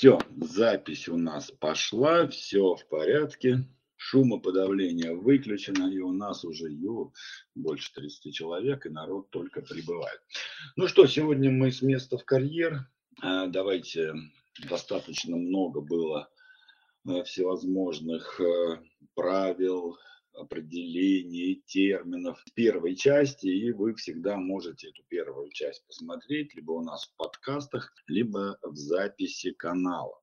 Все, запись у нас пошла, все в порядке. Шумоподавление выключено, и у нас уже ё, больше 30 человек, и народ только прибывает. Ну что, сегодня мы с места в карьер. А, давайте, достаточно много было э, всевозможных э, правил, определений, терминов первой части, и вы всегда можете эту первую часть посмотреть либо у нас в подкастах, либо в записи канала.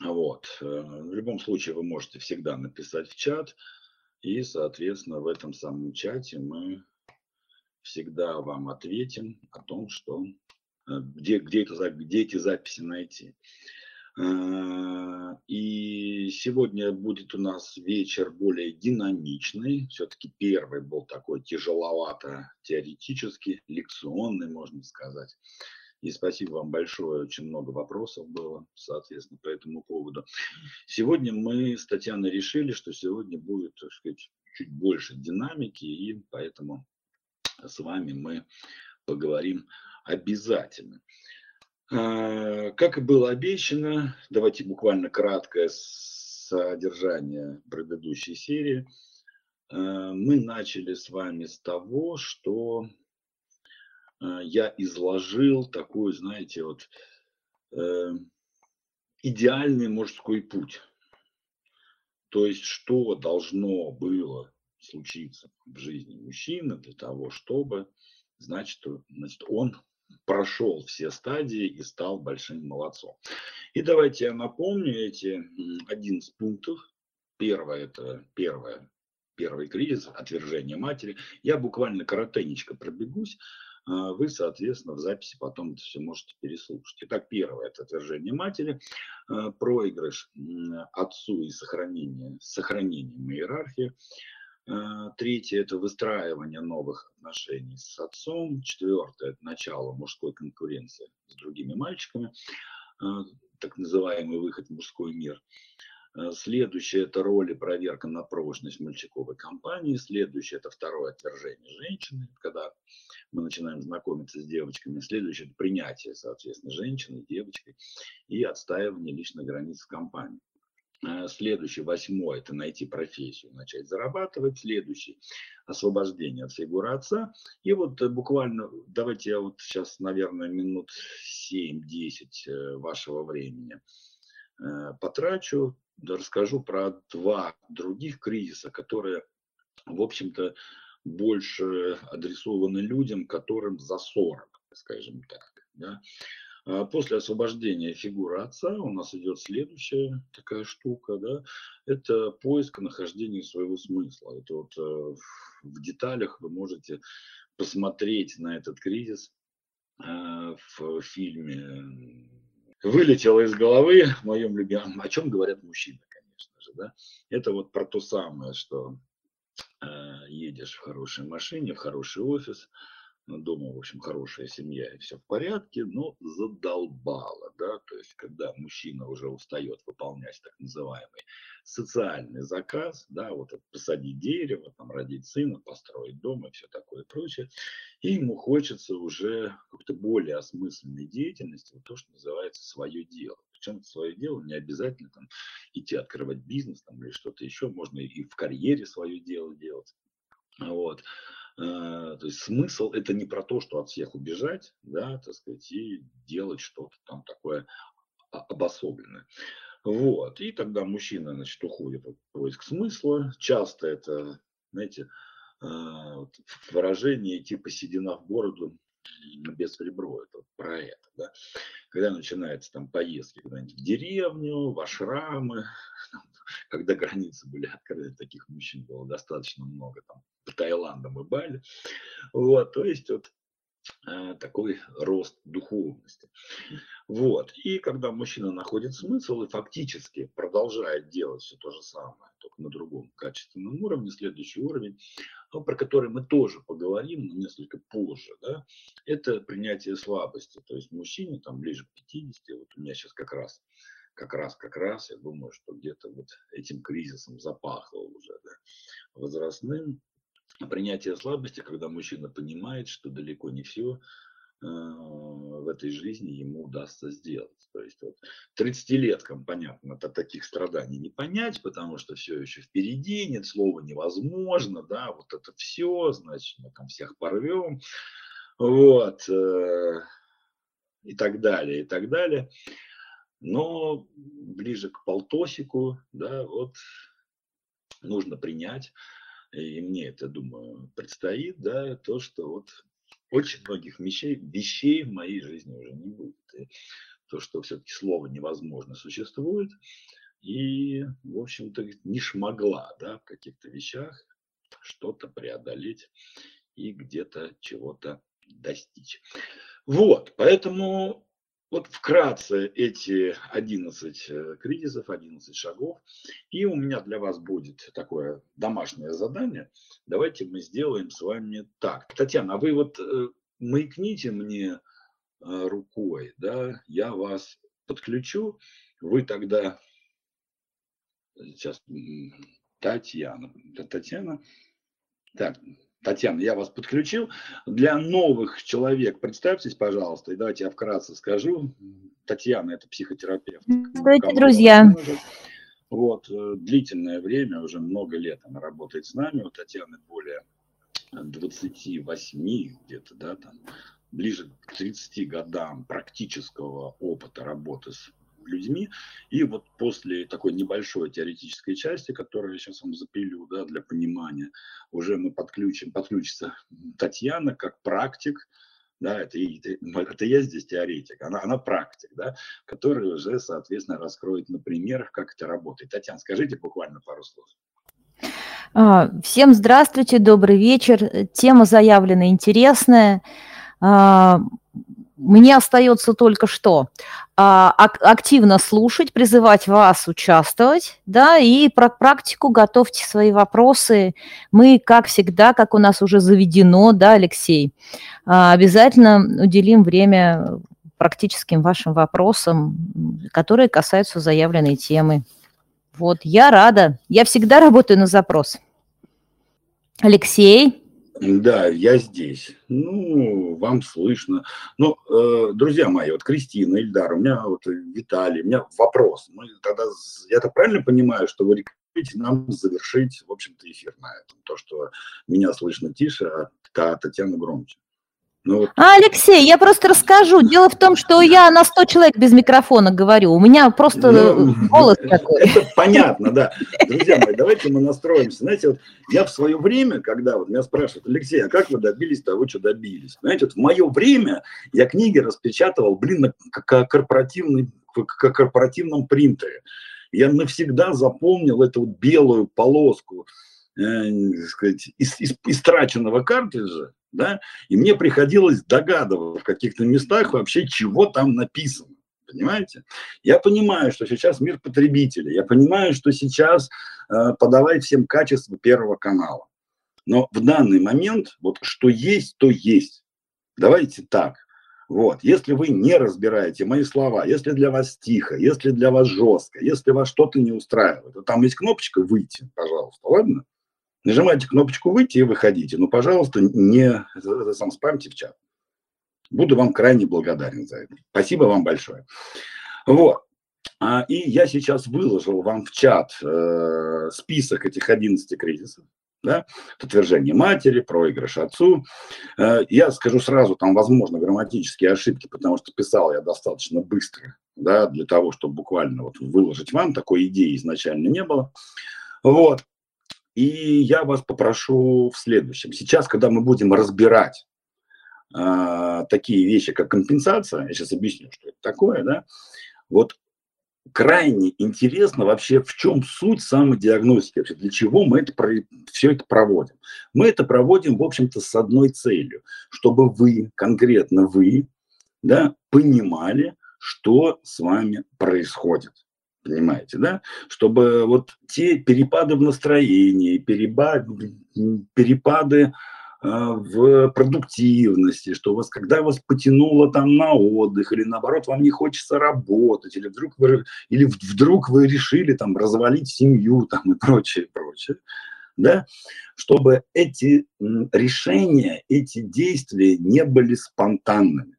Вот. Э, в любом случае вы можете всегда написать в чат, и, соответственно, в этом самом чате мы всегда вам ответим о том, что э, где, где, это, где эти записи найти. Э, и сегодня будет у нас вечер более динамичный. Все-таки первый был такой тяжеловато теоретический, лекционный, можно сказать. И спасибо вам большое, очень много вопросов было, соответственно, по этому поводу. Сегодня мы с Татьяной решили, что сегодня будет, так сказать, чуть больше динамики, и поэтому с вами мы поговорим обязательно. А, как и было обещано, давайте буквально краткое содержание предыдущей серии. А, мы начали с вами с того, что а, я изложил такой, знаете, вот э, идеальный мужской путь. То есть, что должно было случиться в жизни мужчины для того, чтобы, значит, значит он прошел все стадии и стал большим молодцом. И давайте я напомню эти 11 пунктов. Первое – это первое, первый кризис, отвержение матери. Я буквально коротенечко пробегусь. А вы, соответственно, в записи потом это все можете переслушать. Итак, первое – это отвержение матери, а, проигрыш отцу и сохранение, сохранение иерархии. А, третье – это выстраивание новых отношений с отцом. Четвертое – это начало мужской конкуренции с другими мальчиками, а, так называемый выход в мужской мир. А, следующее – это роль и проверка на прочность мальчиковой компании. Следующее – это второе отвержение женщины, когда мы начинаем знакомиться с девочками. Следующее – это принятие, соответственно, женщины, девочки и отстаивание личных границ в компании. Э, следующий, восьмой, это найти профессию, начать зарабатывать. Следующий, освобождение от фигуры отца. И вот э, буквально, давайте я вот сейчас, наверное, минут 7-10 э, вашего времени потрачу, расскажу про два других кризиса, которые, в общем-то, больше адресованы людям, которым за 40, скажем так. Да? А после освобождения фигуры отца у нас идет следующая такая штука, да, это поиск нахождения своего смысла. Это вот э, в деталях вы можете посмотреть на этот кризис э, в фильме «Вылетело из головы» в моем любимом, о чем говорят мужчины, конечно же, да. Это вот про то самое, что э, едешь в хорошей машине, в хороший офис, дома, в общем, хорошая семья и все в порядке, но задолбало, да, то есть, когда мужчина уже устает выполнять так называемый социальный заказ, да, вот посадить дерево, там, родить сына, построить дом и все такое прочее, и ему хочется уже какой-то более осмысленной деятельности, вот то, что называется свое дело. Причем свое дело не обязательно там идти открывать бизнес там, или что-то еще, можно и в карьере свое дело делать. Вот. Э, то есть смысл это не про то, что от всех убежать, да, так сказать, и делать что-то там такое обособленное. Вот. И тогда мужчина, значит, уходит в поиск смысла. Часто это, знаете, э, выражение типа седина в бороду без ребро, это вот про это, да. Когда начинаются там поездки куда-нибудь в деревню, в ашрамы, когда границы были открыты, таких мужчин было достаточно много, там, по Таиландам и Бали, вот, то есть вот э, такой рост духовности. Вот. И когда мужчина находит смысл и фактически продолжает делать все то же самое, только на другом качественном уровне, следующий уровень, ну, про который мы тоже поговорим, но несколько позже, да, это принятие слабости. То есть мужчине там ближе к 50, вот у меня сейчас как раз как раз, как раз, я думаю, что где-то вот этим кризисом запахло уже, да, возрастным. Принятие слабости, когда мужчина понимает, что далеко не все в этой жизни ему удастся сделать. То есть вот 30-леткам, понятно, это таких страданий не понять, потому что все еще впереди, нет слова невозможно, да, вот это все, значит, мы там всех порвем, вот, э, и так далее, и так далее. Но ближе к полтосику, да, вот нужно принять, и мне это, думаю, предстоит, да, то, что вот очень многих вещей, вещей в моей жизни уже не будет. И то, что все-таки слово невозможно существует, и, в общем-то, не шмогла да, в каких-то вещах что-то преодолеть и где-то чего-то достичь. Вот, поэтому вот вкратце эти 11 э, кризисов, 11 шагов. И у меня для вас будет такое домашнее задание. Давайте мы сделаем с вами так. Татьяна, а вы вот э, маякните мне э, рукой, да, я вас подключу, вы тогда, сейчас, Татьяна, Татьяна, так, Татьяна, я вас подключил. Для новых человек представьтесь, пожалуйста, и давайте я вкратце скажу. Татьяна – это психотерапевт. Здравствуйте, друзья. Вот, э, длительное время, уже много лет она работает с нами. У Татьяны более 28 где-то, да, там, ближе к 30 годам практического опыта работы с людьми. И вот после такой небольшой теоретической части, которую я сейчас вам запилю, да, для понимания, уже мы подключим, подключится Татьяна как практик, да, это, это, это я здесь теоретик, она, она практик, да, который уже, соответственно, раскроет на примерах, как это работает. Татьяна, скажите буквально пару слов. А, всем здравствуйте, добрый вечер. Тема заявлена интересная. Мне остается только что а, активно слушать, призывать вас участвовать, да, и про практику готовьте свои вопросы. Мы, как всегда, как у нас уже заведено, да, Алексей, а, обязательно уделим время практическим вашим вопросам, которые касаются заявленной темы. Вот, я рада. Я всегда работаю на запрос. Алексей. Да, я здесь. Ну, вам слышно. Ну, э, друзья мои, вот Кристина, Ильдар, у меня вот Виталий, у меня вопрос. Мы тогда, я так правильно понимаю, что вы рекомендуете нам завершить, в общем-то, эфир на этом? То, что меня слышно тише, а Татьяна громче. Ну, вот. А, Алексей, я просто расскажу. Дело в том, что я на 100 человек без микрофона говорю. У меня просто ну, голос такой. Это понятно, да. Друзья мои, давайте мы настроимся. Знаете, вот я в свое время, когда вот меня спрашивают, Алексей, а как вы добились того, что добились? Знаете, вот в мое время я книги распечатывал, блин, на корпоративный, как корпоративном принтере. Я навсегда запомнил эту вот белую полоску э, сказать, из, из, истраченного картриджа, да, и мне приходилось догадываться в каких-то местах вообще, чего там написано. Понимаете? Я понимаю, что сейчас мир потребителей, я понимаю, что сейчас э, подавать всем качество первого канала. Но в данный момент вот что есть, то есть. Давайте так. Вот, если вы не разбираете мои слова, если для вас тихо, если для вас жестко, если вас что-то не устраивает, то там есть кнопочка «Выйти», пожалуйста, ладно? Нажимайте кнопочку «Выйти» и выходите. Но, пожалуйста, не сам спамьте в чат. Буду вам крайне благодарен за это. Спасибо вам большое. Вот. А, и я сейчас выложил вам в чат э, список этих 11 кризисов. Да? Отвержение матери, проигрыш отцу. Э, я скажу сразу, там, возможно, грамматические ошибки, потому что писал я достаточно быстро, да, для того, чтобы буквально вот выложить вам. Такой идеи изначально не было. Вот. И я вас попрошу в следующем. Сейчас, когда мы будем разбирать э, такие вещи, как компенсация, я сейчас объясню, что это такое, да, вот крайне интересно вообще, в чем суть самодиагностики, вообще, для чего мы это, все это проводим. Мы это проводим, в общем-то, с одной целью, чтобы вы, конкретно вы, да, понимали, что с вами происходит понимаете, да, чтобы вот те перепады в настроении, перепады, перепады а, в продуктивности, что у вас, когда вас потянуло там на отдых, или наоборот, вам не хочется работать, или вдруг вы, или вдруг вы решили там развалить семью там и прочее, прочее, да, чтобы эти решения, эти действия не были спонтанными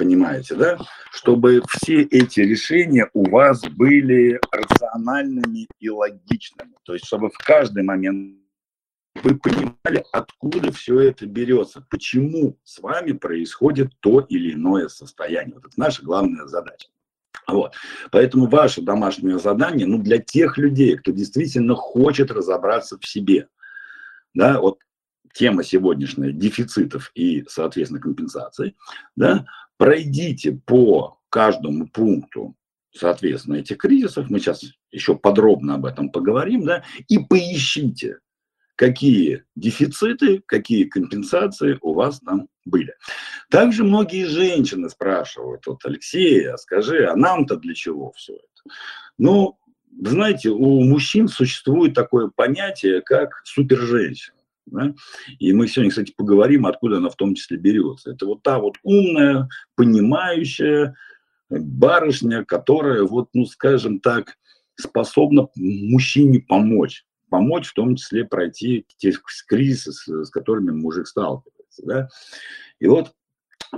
понимаете, да? Чтобы все эти решения у вас были рациональными и логичными. То есть, чтобы в каждый момент вы понимали, откуда все это берется, почему с вами происходит то или иное состояние. Вот это наша главная задача. Вот. Поэтому ваше домашнее задание, ну, для тех людей, кто действительно хочет разобраться в себе, да, вот тема сегодняшняя дефицитов и, соответственно, компенсаций, да, пройдите по каждому пункту, соответственно, этих кризисов, мы сейчас еще подробно об этом поговорим, да, и поищите, какие дефициты, какие компенсации у вас там были. Также многие женщины спрашивают, вот, Алексей, а скажи, а нам-то для чего все это? Ну, знаете, у мужчин существует такое понятие, как суперженщина. Да? И мы сегодня, кстати, поговорим, откуда она в том числе берется. Это вот та вот умная, понимающая барышня, которая, вот, ну, скажем так, способна мужчине помочь помочь в том числе пройти те кризисы, с, которыми мужик сталкивается. Да? И вот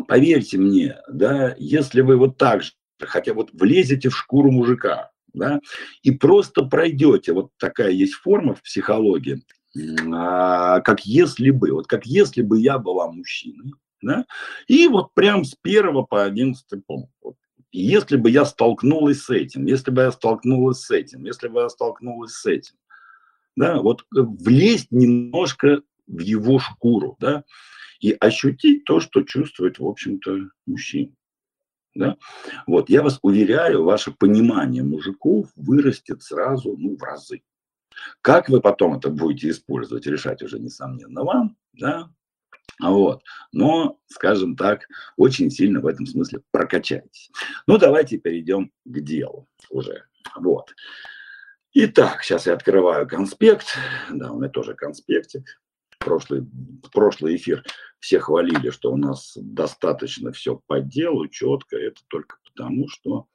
поверьте мне, да, если вы вот так же, хотя вот влезете в шкуру мужика, да, и просто пройдете, вот такая есть форма в психологии, как если бы, вот как если бы я была мужчиной, да, и вот прям с первого по одиннадцатый пункт, вот, если бы я столкнулась с этим, если бы я столкнулась с этим, если бы я столкнулась с этим, да, вот э, влезть немножко в его шкуру, да, и ощутить то, что чувствует, в общем-то, мужчина. Да? Вот, я вас уверяю, ваше понимание мужиков вырастет сразу, ну, в разы. Как вы потом это будете использовать, решать уже, несомненно, вам, да, вот. Но, скажем так, очень сильно в этом смысле прокачайтесь. Ну, давайте перейдем к делу уже. Вот. Итак, сейчас я открываю конспект. Да, у меня тоже конспектик. Прошлый, прошлый эфир все хвалили, что у нас достаточно все по делу, четко. Это только потому, что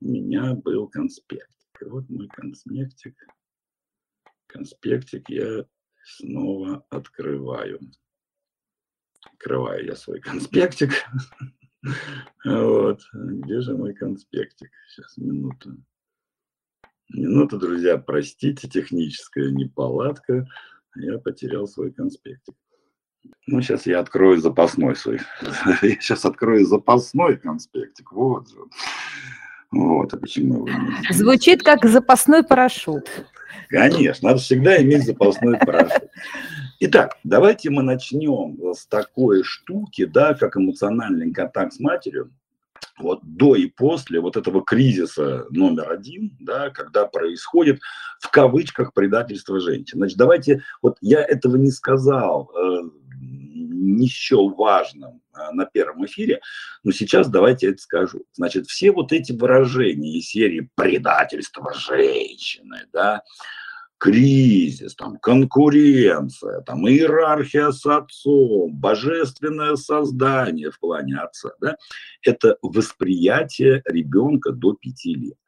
у меня был конспектик. И вот мой конспектик. Конспектик я снова открываю. Открываю я свой конспектик. Вот. Где же мой конспектик? Сейчас, минуту. Минута, друзья, простите, техническая неполадка. Я потерял свой конспектик. Ну, сейчас я открою запасной свой. Я сейчас открою запасной конспектик. Вот же. Вот, а почему его Звучит как запасной парашют. Конечно, надо всегда иметь запасной парашют. Итак, давайте мы начнем с такой штуки, да, как эмоциональный контакт с матерью вот до и после вот этого кризиса номер один, да, когда происходит в кавычках предательство женщин. Значит, давайте, вот я этого не сказал, э, не счел важным э, на первом эфире, но сейчас давайте это скажу. Значит, все вот эти выражения из серии предательство женщины, да, кризис, там, конкуренция, там, иерархия с отцом, божественное создание в плане отца, да, это восприятие ребенка до пяти лет.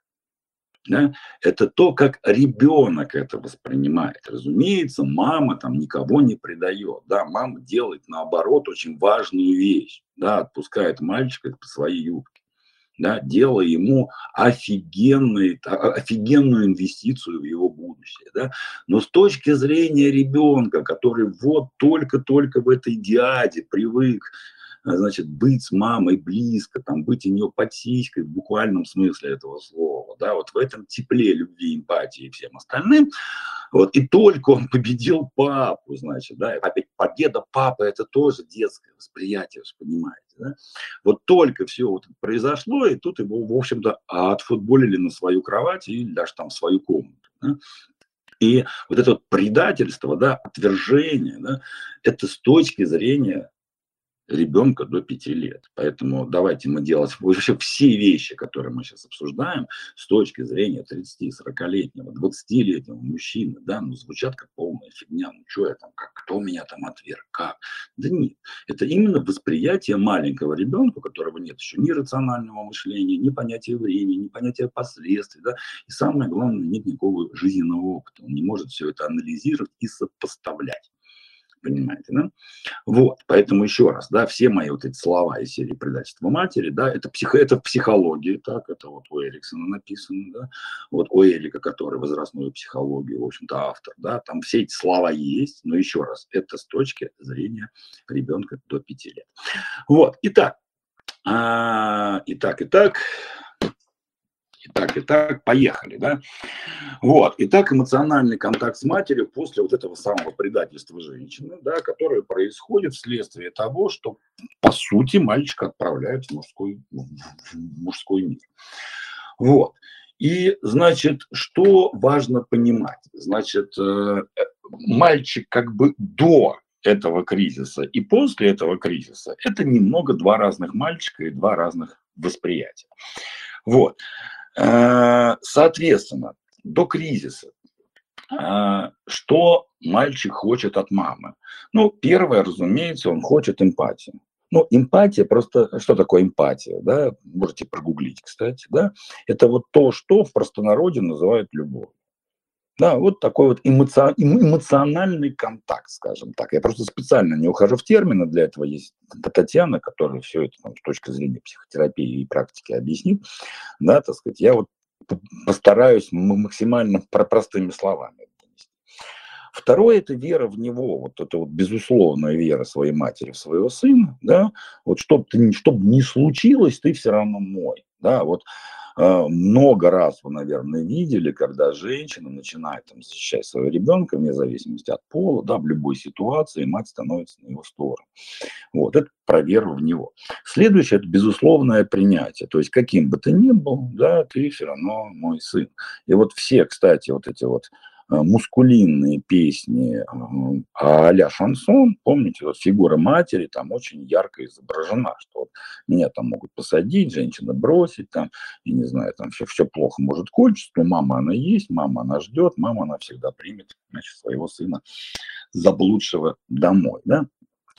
Да? Это то, как ребенок это воспринимает. Разумеется, мама там никого не предает. Да? Мама делает, наоборот, очень важную вещь. Да? Отпускает мальчика по своей юбке да, делая ему офигенный, офигенную инвестицию в его будущее. Да. Но с точки зрения ребенка, который вот только-только в этой диаде привык значит, быть с мамой близко, там, быть у нее под сиськой в буквальном смысле этого слова, да, вот в этом тепле любви, эмпатии и всем остальным, вот, и только он победил папу, значит, да, опять победа папы, это тоже детское восприятие, вы понимаете, да, вот только все вот произошло, и тут его, в общем-то, отфутболили на свою кровать или даже там в свою комнату, да? И вот это вот предательство, да, отвержение, да, это с точки зрения ребенка до 5 лет. Поэтому давайте мы делать вообще все вещи, которые мы сейчас обсуждаем, с точки зрения 30-40-летнего, 20-летнего мужчины, да, ну, звучат как полная фигня, ну, что я там, как, кто меня там отверг, как? Да нет, это именно восприятие маленького ребенка, у которого нет еще ни рационального мышления, ни понятия времени, ни понятия последствий, да, и самое главное, нет никакого жизненного опыта, он не может все это анализировать и сопоставлять. Понимаете, да? Вот, поэтому еще раз, да, все мои вот эти слова из серии предательства матери, да, это, психо, это в психологии, так, это вот у Эриксона написано, да, вот у Эрика, который возрастную психологию, в общем-то, автор, да, там все эти слова есть, но еще раз, это с точки зрения ребенка до 5 лет. Вот, итак, а, итак, итак, и так, и так, поехали, да. Вот, и так эмоциональный контакт с матерью после вот этого самого предательства женщины, да, которое происходит вследствие того, что, по сути, мальчика отправляют в мужской, в мужской мир. Вот. И, значит, что важно понимать? Значит, э, мальчик как бы до этого кризиса и после этого кризиса это немного два разных мальчика и два разных восприятия. Вот. Э, соответственно, до кризиса, э, что мальчик хочет от мамы? Ну, первое, разумеется, он хочет эмпатию. Ну, эмпатия просто, что такое эмпатия, да, можете прогуглить, кстати, да, это вот то, что в простонародье называют любовь. Да, вот такой вот эмоци... эмоциональный контакт, скажем так. Я просто специально не ухожу в термины, для этого есть Татьяна, которая все это там, с точки зрения психотерапии и практики объяснит. Да, так сказать, я вот постараюсь максимально простыми словами. Второе – это вера в него, вот это вот безусловная вера своей матери в своего сына, да, вот чтобы, ты, чтобы не случилось, ты все равно мой, да, вот много раз вы, наверное, видели, когда женщина начинает там, защищать своего ребенка, вне зависимости от пола, да, в любой ситуации, мать становится на его сторону. Вот, это про веру в него. Следующее – это безусловное принятие. То есть, каким бы ты ни был, да, ты все равно мой сын. И вот все, кстати, вот эти вот мускулинные песни э, а-ля шансон, помните, вот фигура матери там очень ярко изображена, что вот меня там могут посадить, женщина бросить, там, и не знаю, там все, все плохо может кончиться, но мама она есть, мама она ждет, мама она всегда примет, значит, своего сына заблудшего домой, да.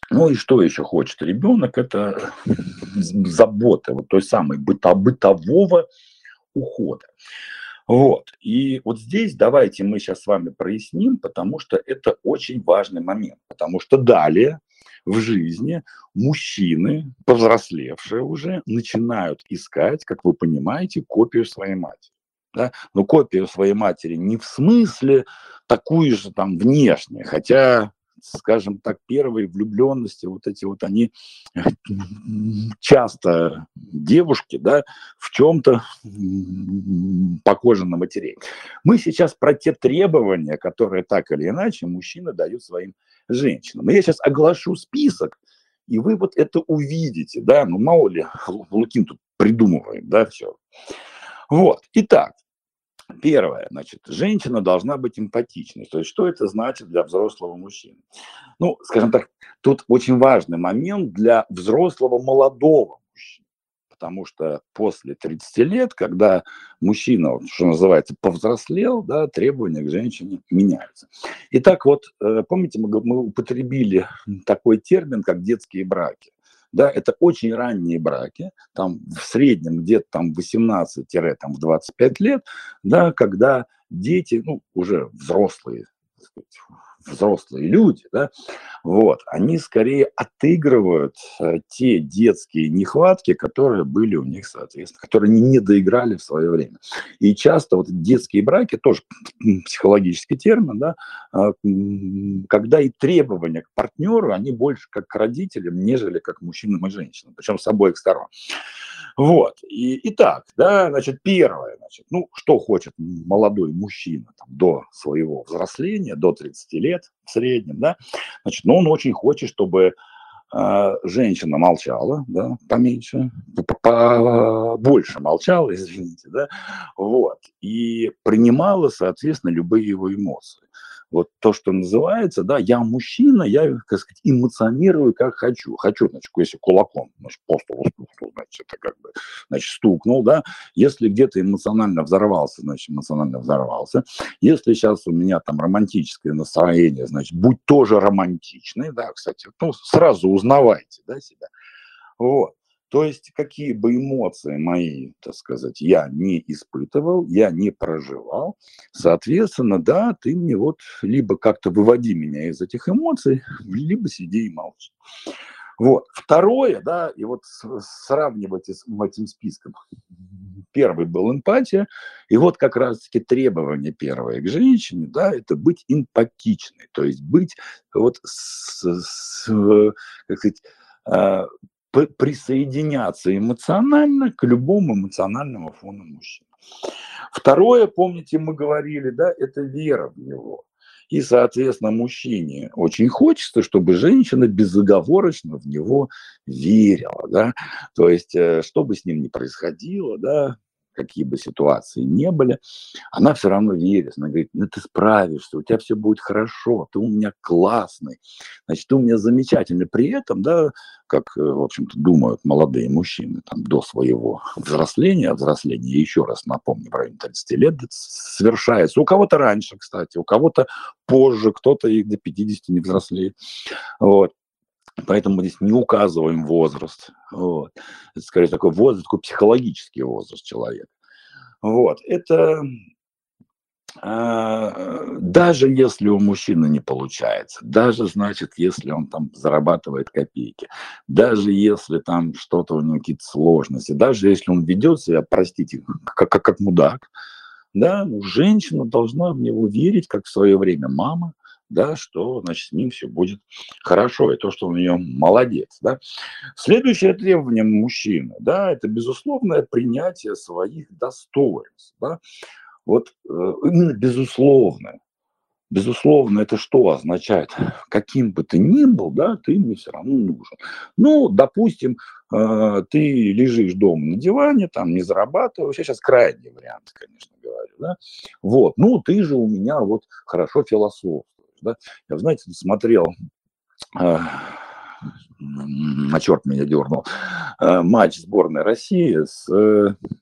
Ну и что еще хочет ребенок, это забота, вот той самой быто, бытового ухода. Вот. И вот здесь давайте мы сейчас с вами проясним, потому что это очень важный момент. Потому что далее в жизни мужчины, повзрослевшие уже, начинают искать, как вы понимаете, копию своей матери. Да? Но копию своей матери не в смысле такую же там внешне, хотя скажем так, первые влюбленности, вот эти вот они часто девушки, да, в чем-то похожи на матерей. Мы сейчас про те требования, которые так или иначе мужчины дают своим женщинам. Я сейчас оглашу список, и вы вот это увидите, да, ну мало ли, Лукин тут придумывает, да, все. Вот, итак, Первое, значит, женщина должна быть эмпатичной. То есть, что это значит для взрослого мужчины? Ну, скажем так, тут очень важный момент для взрослого молодого мужчины. Потому что после 30 лет, когда мужчина, что называется, повзрослел, да, требования к женщине меняются. Итак, вот э, помните, мы, мы употребили такой термин, как детские браки да, это очень ранние браки, там в среднем где-то там 18-25 лет, да, когда дети, ну, уже взрослые, сказать, взрослые люди, да, вот, они скорее отыгрывают э, те детские нехватки, которые были у них, соответственно, которые они не доиграли в свое время. И часто вот детские браки, тоже психологический термин, да, а, когда и требования к партнеру, они больше как к родителям, нежели как к мужчинам и женщинам, причем с обоих сторон. Вот. И, итак, да, значит, первое, значит, ну, что хочет молодой мужчина там, до своего взросления, до 30 лет в среднем, да, значит, ну, он очень хочет, чтобы э, женщина молчала, да, поменьше, побольше молчала, извините, да, вот, и принимала, соответственно, любые его эмоции вот то, что называется, да, я мужчина, я, как сказать, эмоционирую, как хочу. Хочу, значит, если кулаком, значит, по столу стукнул, значит, это как бы, значит, стукнул, да. Если где-то эмоционально взорвался, значит, эмоционально взорвался. Если сейчас у меня там романтическое настроение, значит, будь тоже романтичный, да, кстати, ну, сразу узнавайте, да, себя. Вот. То есть какие бы эмоции мои, так сказать, я не испытывал, я не проживал, соответственно, да, ты мне вот либо как-то выводи меня из этих эмоций, либо сиди и молчи. Вот. Второе, да, и вот сравнивать с этим списком. Первый был эмпатия, и вот как раз-таки требование первое к женщине, да, это быть эмпатичной, то есть быть вот с, с как сказать, а, присоединяться эмоционально к любому эмоциональному фону мужчины. Второе, помните, мы говорили, да, это вера в него. И, соответственно, мужчине очень хочется, чтобы женщина безоговорочно в него верила, да, то есть, э, что бы с ним ни происходило, да, какие бы ситуации не были, она все равно верит. Она говорит, ну ты справишься, у тебя все будет хорошо, ты у меня классный, значит, ты у меня замечательный. При этом, да, как, э, в общем-то, думают молодые мужчины там, до своего взросления, взросления, еще раз напомню, в районе 30 лет совершается. У кого-то раньше, кстати, у кого-то позже, кто-то и до 50 не взрослеет. Вот. Поэтому мы здесь не указываем возраст. Вот. Это скорее такой возраст, такой психологический возраст человека. Вот. Это а, даже если у мужчины не получается, даже значит, если он там зарабатывает копейки, даже если там что-то у него какие-то сложности, даже если он ведет себя, простите, как, как, как мудак, да, женщина должна в него верить, как в свое время мама, да, что, значит, с ним все будет хорошо, и то, что он у нее молодец, да. Следующее требование мужчины, да, это безусловное принятие своих достоинств, да. Вот э, именно безусловное. Безусловно, это что означает? Каким бы ты ни был, да, ты мне все равно нужен. Ну, допустим, э, ты лежишь дома на диване, там не зарабатываешь. Я сейчас крайний вариант, конечно, говорю, да. Вот, ну, ты же у меня вот хорошо философ да. Я, знаете, смотрел, на черт меня дернул, э, матч сборной России с,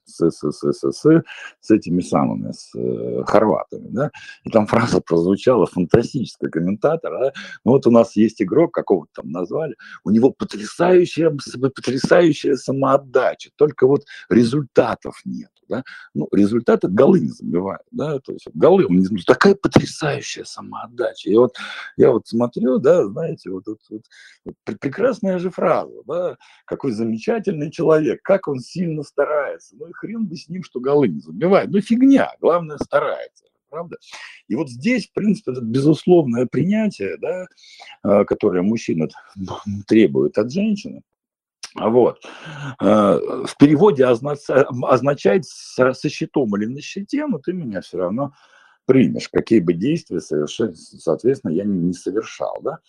с, с, с, с, с, с этими самыми, с э, хорватами, да, и там фраза прозвучала фантастическая комментатор, да? ну вот у нас есть игрок, какого там назвали, у него потрясающая, потрясающая самоотдача, только вот результатов нет да, ну, результаты голы не забивают, да, то есть голы, он не забивает. такая потрясающая самоотдача. И вот я вот смотрю, да, знаете, вот, вот, вот, вот прекрасная же фраза, да, какой замечательный человек, как он сильно старается, ну и хрен бы с ним, что голы не забивает, ну фигня, главное старается правда? И вот здесь, в принципе, это безусловное принятие, да, а, которое мужчина требует от женщины, вот. Э, в переводе означает со щитом или на щите, но ты меня все равно примешь, какие бы действия совершенно, соответственно, я не совершал, да.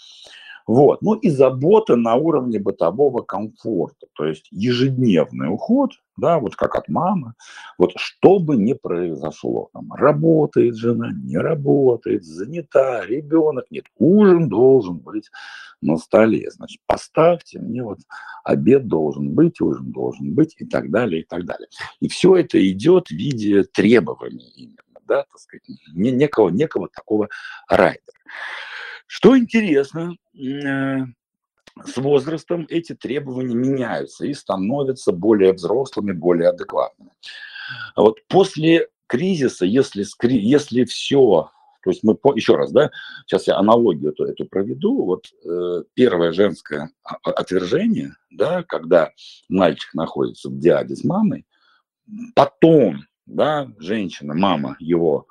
Вот. Ну и забота на уровне бытового комфорта, то есть ежедневный уход, да, вот как от мамы, вот что бы ни произошло, там, работает жена, не работает, занята, ребенок, нет, ужин должен быть на столе, значит, поставьте мне вот обед должен быть, ужин должен быть и так далее, и так далее. И все это идет в виде требований именно, да, так сказать, некого, некого такого райдера. Что интересно, э, с возрастом эти требования меняются и становятся более взрослыми, более адекватными. Вот после кризиса, если, если все, то есть мы, еще раз, да, сейчас я аналогию эту, эту проведу, вот э, первое женское отвержение, да, когда мальчик находится в диаде с мамой, потом, да, женщина, мама его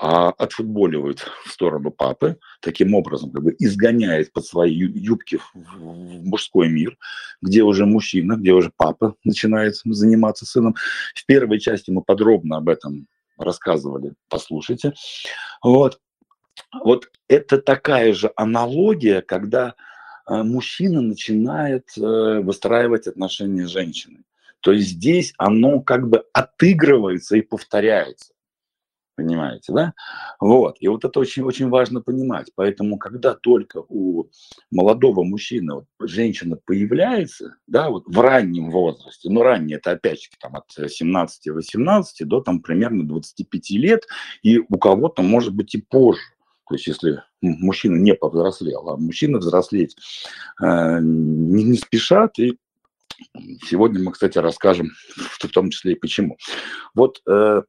а отфутболивают в сторону папы, таким образом как бы изгоняет под свои юбки в мужской мир, где уже мужчина, где уже папа начинает заниматься сыном. В первой части мы подробно об этом рассказывали, послушайте. Вот. Вот это такая же аналогия, когда э, мужчина начинает э, выстраивать отношения с женщиной. То есть здесь оно как бы отыгрывается и повторяется. Понимаете, да? Вот. И вот это очень-очень важно понимать. Поэтому, когда только у молодого мужчины вот, женщина появляется, да, вот в раннем возрасте, ну, раннее это опять-таки там от 17-18 до там примерно 25 лет, и у кого-то может быть и позже. То есть, если мужчина не повзрослел, а мужчина взрослеть э, не, не спешат, и Сегодня мы, кстати, расскажем в том числе и почему. Вот э,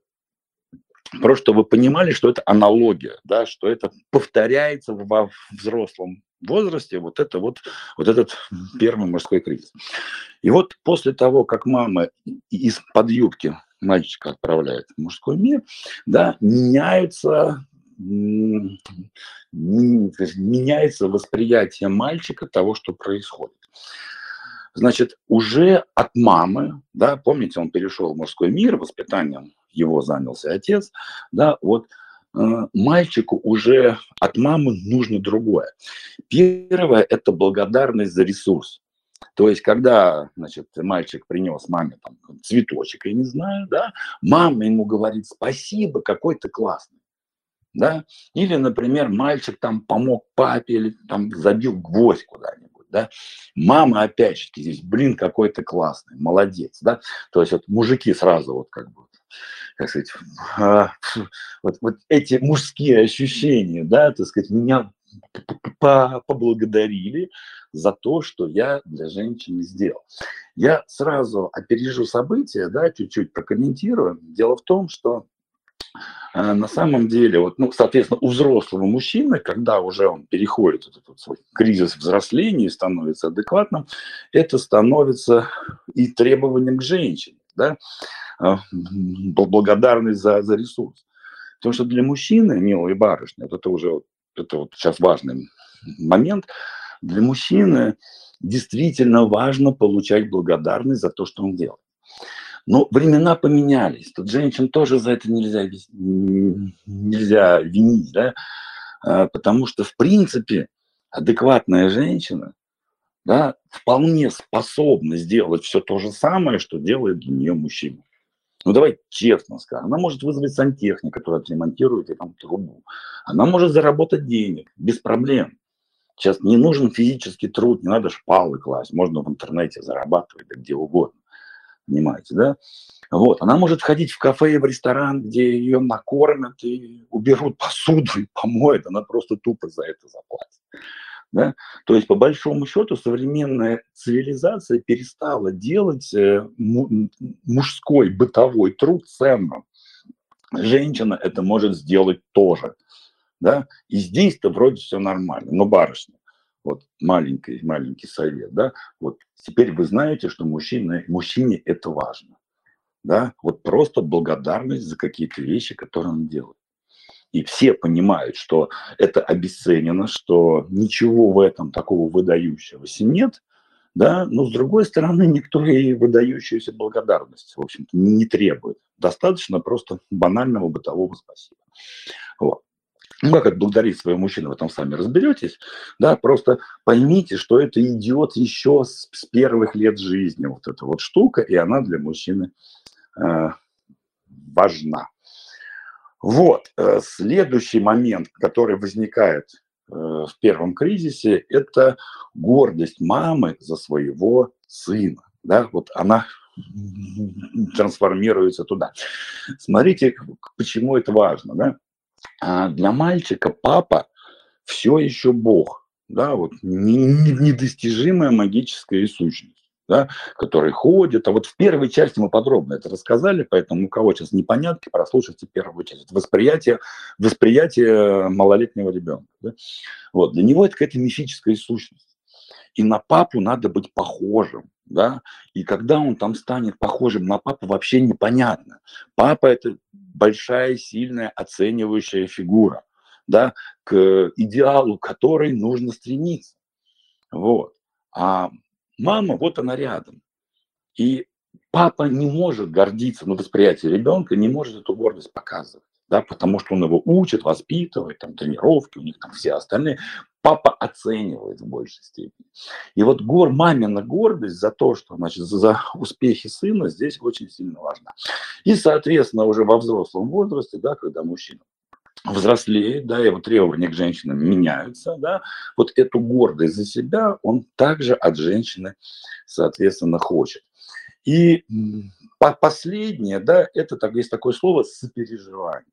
просто чтобы вы понимали, что это аналогия, да, что это повторяется во взрослом возрасте, вот это вот, вот этот первый мужской кризис. И вот после того, как мама из-под юбки мальчика отправляет в мужской мир, да, меняются меняется восприятие мальчика того, что происходит. Значит, уже от мамы, да, помните, он перешел в мужской мир, воспитанием его занялся отец, да, вот э, мальчику уже от мамы нужно другое. Первое – это благодарность за ресурс. То есть, когда, значит, мальчик принес маме там, цветочек, я не знаю, да, мама ему говорит спасибо, какой ты классный. Да? Или, например, мальчик там помог папе или там забил гвоздь куда-нибудь да, мама опять же здесь, блин, какой то классный, молодец, да, то есть вот мужики сразу вот как бы, как сказать, а, вот, вот эти мужские ощущения, да, так сказать, меня поблагодарили за то, что я для женщины сделал. Я сразу опережу события, да, чуть-чуть прокомментирую. Дело в том, что на самом деле, вот, ну, соответственно, у взрослого мужчины, когда уже он переходит этот вот свой кризис взросления и становится адекватным, это становится и требованием к женщине, да, а, благодарность за, за ресурс. Потому что для мужчины, милые барышни, вот это уже это вот сейчас важный момент, для мужчины действительно важно получать благодарность за то, что он делает. Но времена поменялись. Тут женщин тоже за это нельзя, нельзя винить, да? А, потому что, в принципе, адекватная женщина да, вполне способна сделать все то же самое, что делает для нее мужчина. Ну, давай честно скажем. Она может вызвать сантехника, который отремонтирует ей там трубу. Она может заработать денег без проблем. Сейчас не нужен физический труд, не надо шпалы класть. Можно в интернете зарабатывать, да где угодно понимаете, да? Вот, она может входить в кафе и в ресторан, где ее накормят и уберут посуду и помоют, она просто тупо за это заплатит. Да? То есть, по большому счету, современная цивилизация перестала делать э, мужской бытовой труд ценным. Женщина это может сделать тоже. Да? И здесь-то вроде все нормально. Но барышня, вот маленький, маленький совет, да, вот теперь вы знаете, что мужчина, мужчине это важно, да, вот просто благодарность за какие-то вещи, которые он делает. И все понимают, что это обесценено, что ничего в этом такого выдающегося нет, да, но с другой стороны, никто и выдающуюся благодарность, в общем-то, не требует. Достаточно просто банального бытового спасибо. Вот. Ну, как отблагодарить своего мужчину, вы там сами разберетесь, да, просто поймите, что это идет еще с, с первых лет жизни, вот эта вот штука, и она для мужчины э, важна. Вот, э, следующий момент, который возникает э, в первом кризисе, это гордость мамы за своего сына, да, вот она трансформируется туда. Смотрите, почему это важно, да, а для мальчика папа все еще Бог, да, вот недостижимая магическая сущность да, который ходит. А вот в первой части мы подробно это рассказали, поэтому у кого сейчас непонятки, прослушайте первую часть. Это восприятие, восприятие малолетнего ребенка. Да? Вот, для него это какая-то мифическая сущность. И на папу надо быть похожим. Да? И когда он там станет похожим на папу, вообще непонятно. Папа – это большая, сильная, оценивающая фигура, да, к идеалу которой нужно стремиться. Вот. А мама, вот она рядом. И папа не может гордиться, на ну, восприятие ребенка не может эту гордость показывать. Да, потому что он его учит, воспитывает, там тренировки, у них там все остальные. Папа оценивает в большей степени. И вот гор, мамина гордость за то, что, значит, за успехи сына здесь очень сильно важна. И, соответственно, уже во взрослом возрасте, да, когда мужчина взрослеет, да, его требования к женщинам меняются, да, вот эту гордость за себя он также от женщины, соответственно, хочет. И последнее, да, это так, есть такое слово сопереживание.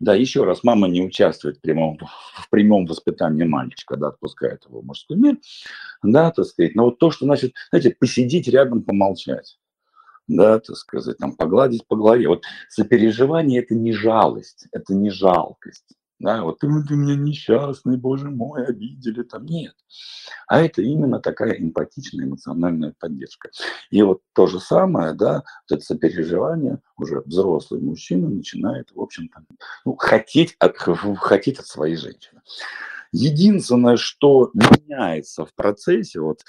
Да, еще раз, мама не участвует в прямом, в прямом воспитании мальчика, да, отпускает его в мужской мир, да, так сказать. Но вот то, что значит, знаете, посидеть рядом, помолчать, да, так сказать, там, погладить по голове. Вот сопереживание – это не жалость, это не жалкость. Да, вот ты, ты меня несчастный, боже мой, обидели, там нет. А это именно такая эмпатичная эмоциональная поддержка. И вот то же самое, да, вот это сопереживание уже взрослый мужчина начинает, в общем-то, ну, хотеть, от, хотеть от своей женщины. Единственное, что меняется в процессе, вот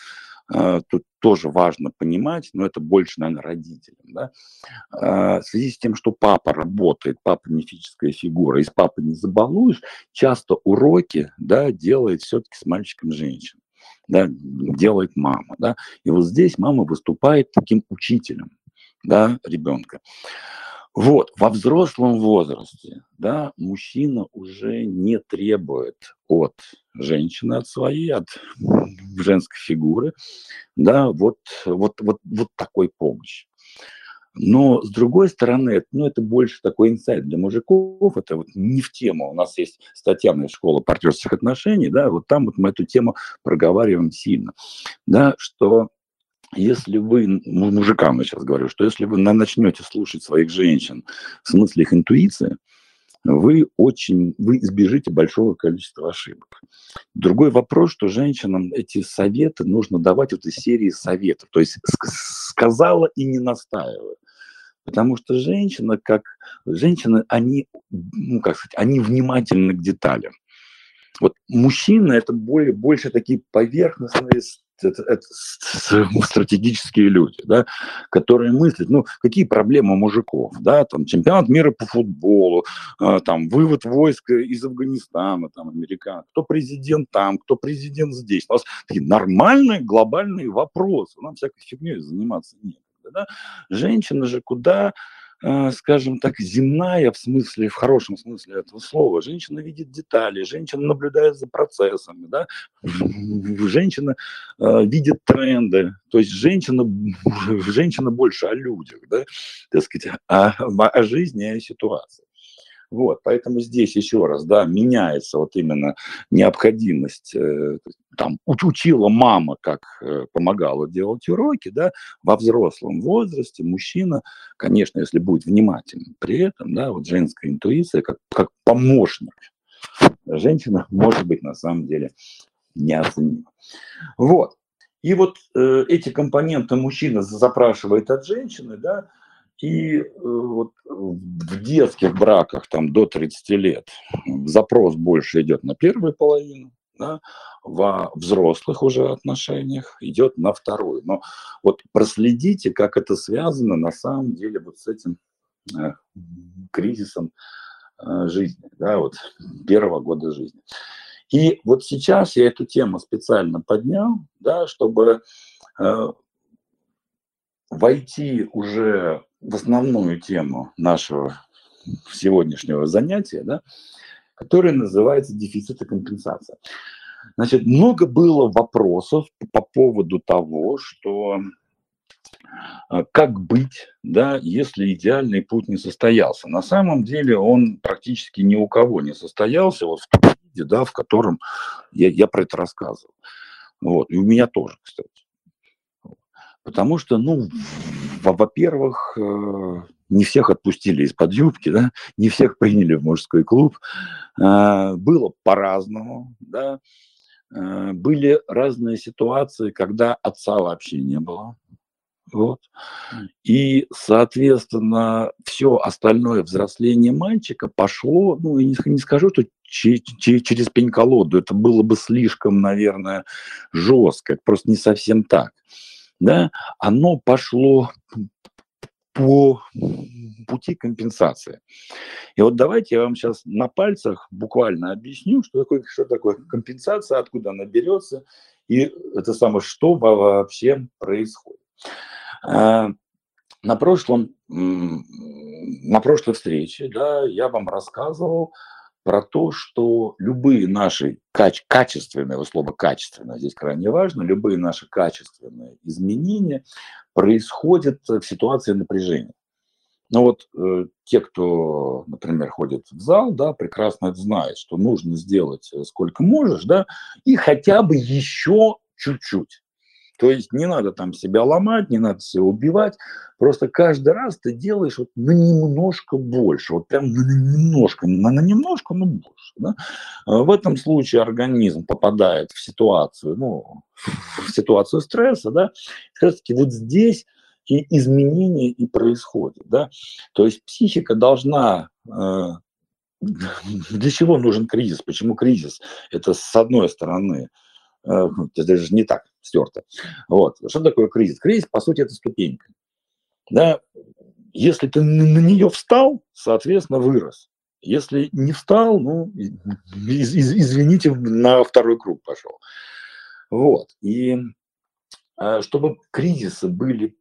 тут тоже важно понимать, но это больше, наверное, родителям. Да? А, в связи с тем, что папа работает, папа мифическая фигура, и с папой не забалуешь, часто уроки да, делает все-таки с мальчиком женщина. Да, делает мама. Да? И вот здесь мама выступает таким учителем да, ребенка. Вот, во взрослом возрасте, да, мужчина уже не требует от женщины, от своей, от женской фигуры, да, вот, вот, вот, вот такой помощи. Но с другой стороны, ну, это больше такой инсайт для мужиков, это вот не в тему. У нас есть статья на школа партнерских отношений, да, вот там вот мы эту тему проговариваем сильно, да, что если вы, мужикам я сейчас говорю, что если вы начнете слушать своих женщин в смысле их интуиции, вы очень, вы избежите большого количества ошибок. Другой вопрос, что женщинам эти советы нужно давать вот из серии советов, то есть сказала и не настаивая. Потому что женщина, как женщины, они, ну, как сказать, они внимательны к деталям. Вот мужчина это более, больше такие поверхностные это, это стратегические люди, да, которые мыслят, ну, какие проблемы мужиков, да, там, чемпионат мира по футболу, э, там, вывод войск из Афганистана, там, американ, кто президент там, кто президент здесь. У нас такие нормальные глобальные вопросы, нам всякой фигней заниматься нет. Да? Женщина же куда скажем так, земная в смысле, в хорошем смысле этого слова. Женщина видит детали, женщина наблюдает за процессами, да? женщина э, видит тренды, то есть женщина, женщина больше о людях, да? так сказать, о, о жизни и о ситуации. Вот, поэтому здесь еще раз, да, меняется вот именно необходимость, э, там, учила мама, как э, помогала делать уроки, да, во взрослом возрасте мужчина, конечно, если будет внимательным при этом, да, вот женская интуиция как, как помощник, женщина может быть на самом деле неоценима. Вот. И вот э, эти компоненты мужчина запрашивает от женщины, да, и э, вот в детских браках там до 30 лет запрос больше идет на первую половину, да, во взрослых уже отношениях идет на вторую. Но вот проследите, как это связано на самом деле вот с этим э, кризисом э, жизни, да, вот первого года жизни. И вот сейчас я эту тему специально поднял, да, чтобы э, войти уже в основную тему нашего сегодняшнего занятия, да, которая называется дефицит и компенсация. Значит, много было вопросов по поводу того, что а, как быть, да, если идеальный путь не состоялся. На самом деле он практически ни у кого не состоялся, вот в том виде, да, в котором я, я про это рассказывал. Вот, и у меня тоже, кстати. Потому что, ну, во-первых, э, не всех отпустили из-под юбки, да, не всех приняли в мужской клуб. А, было по-разному, да. А, были разные ситуации, когда отца вообще не было. Вот. И, соответственно, все остальное взросление мальчика пошло, ну, я не скажу, что через пень-колоду, это было бы слишком, наверное, жестко, просто не совсем так да, оно пошло по пути компенсации. И вот давайте я вам сейчас на пальцах буквально объясню, что такое, что такое компенсация, откуда она берется, и это самое, что вообще происходит. А, на прошлом, на прошлой встрече, да, я вам рассказывал про то, что любые наши каче- качественные, слово качественное здесь крайне важно, любые наши качественные изменения происходят в ситуации напряжения. Но вот э, те, кто, например, ходит в зал, да, прекрасно это знает, что нужно сделать э, сколько можешь, да, и хотя бы еще чуть-чуть. То есть не надо там себя ломать, не надо себя убивать. Просто каждый раз ты делаешь вот на немножко больше. Вот прям на немножко, на, на немножко, но больше. Да? А в этом случае организм попадает в ситуацию, ну, в ситуацию стресса, да, как раз таки вот здесь и изменения и происходят, да. То есть психика должна э, для чего нужен кризис? Почему кризис? Это с одной стороны это же не так стерто. Вот. Что такое кризис? Кризис, по сути, это ступенька. Да? Если ты на нее встал, соответственно, вырос. Если не встал, ну, из, из, извините, на второй круг пошел. Вот. И э, чтобы кризисы были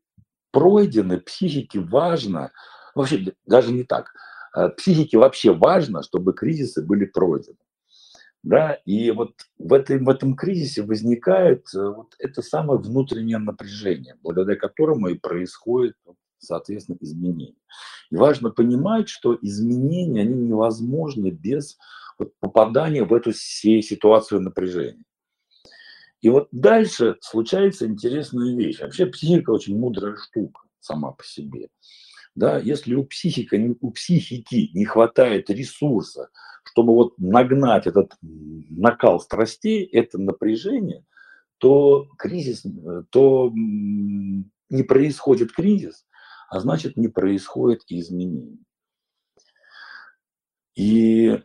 пройдены, психике важно, вообще даже не так, э, психике вообще важно, чтобы кризисы были пройдены. Да, и вот в, этой, в этом кризисе возникает э, вот это самое внутреннее напряжение, благодаря которому и происходит, соответственно, изменения. И важно понимать, что изменения, они невозможны без вот попадания в эту ситуацию напряжения. И вот дальше случается интересная вещь. Вообще психика очень мудрая штука сама по себе. Да, если у, психика, у психики не хватает ресурса, чтобы вот нагнать этот накал страстей, это напряжение, то кризис, то не происходит кризис, а значит не происходит и изменение. И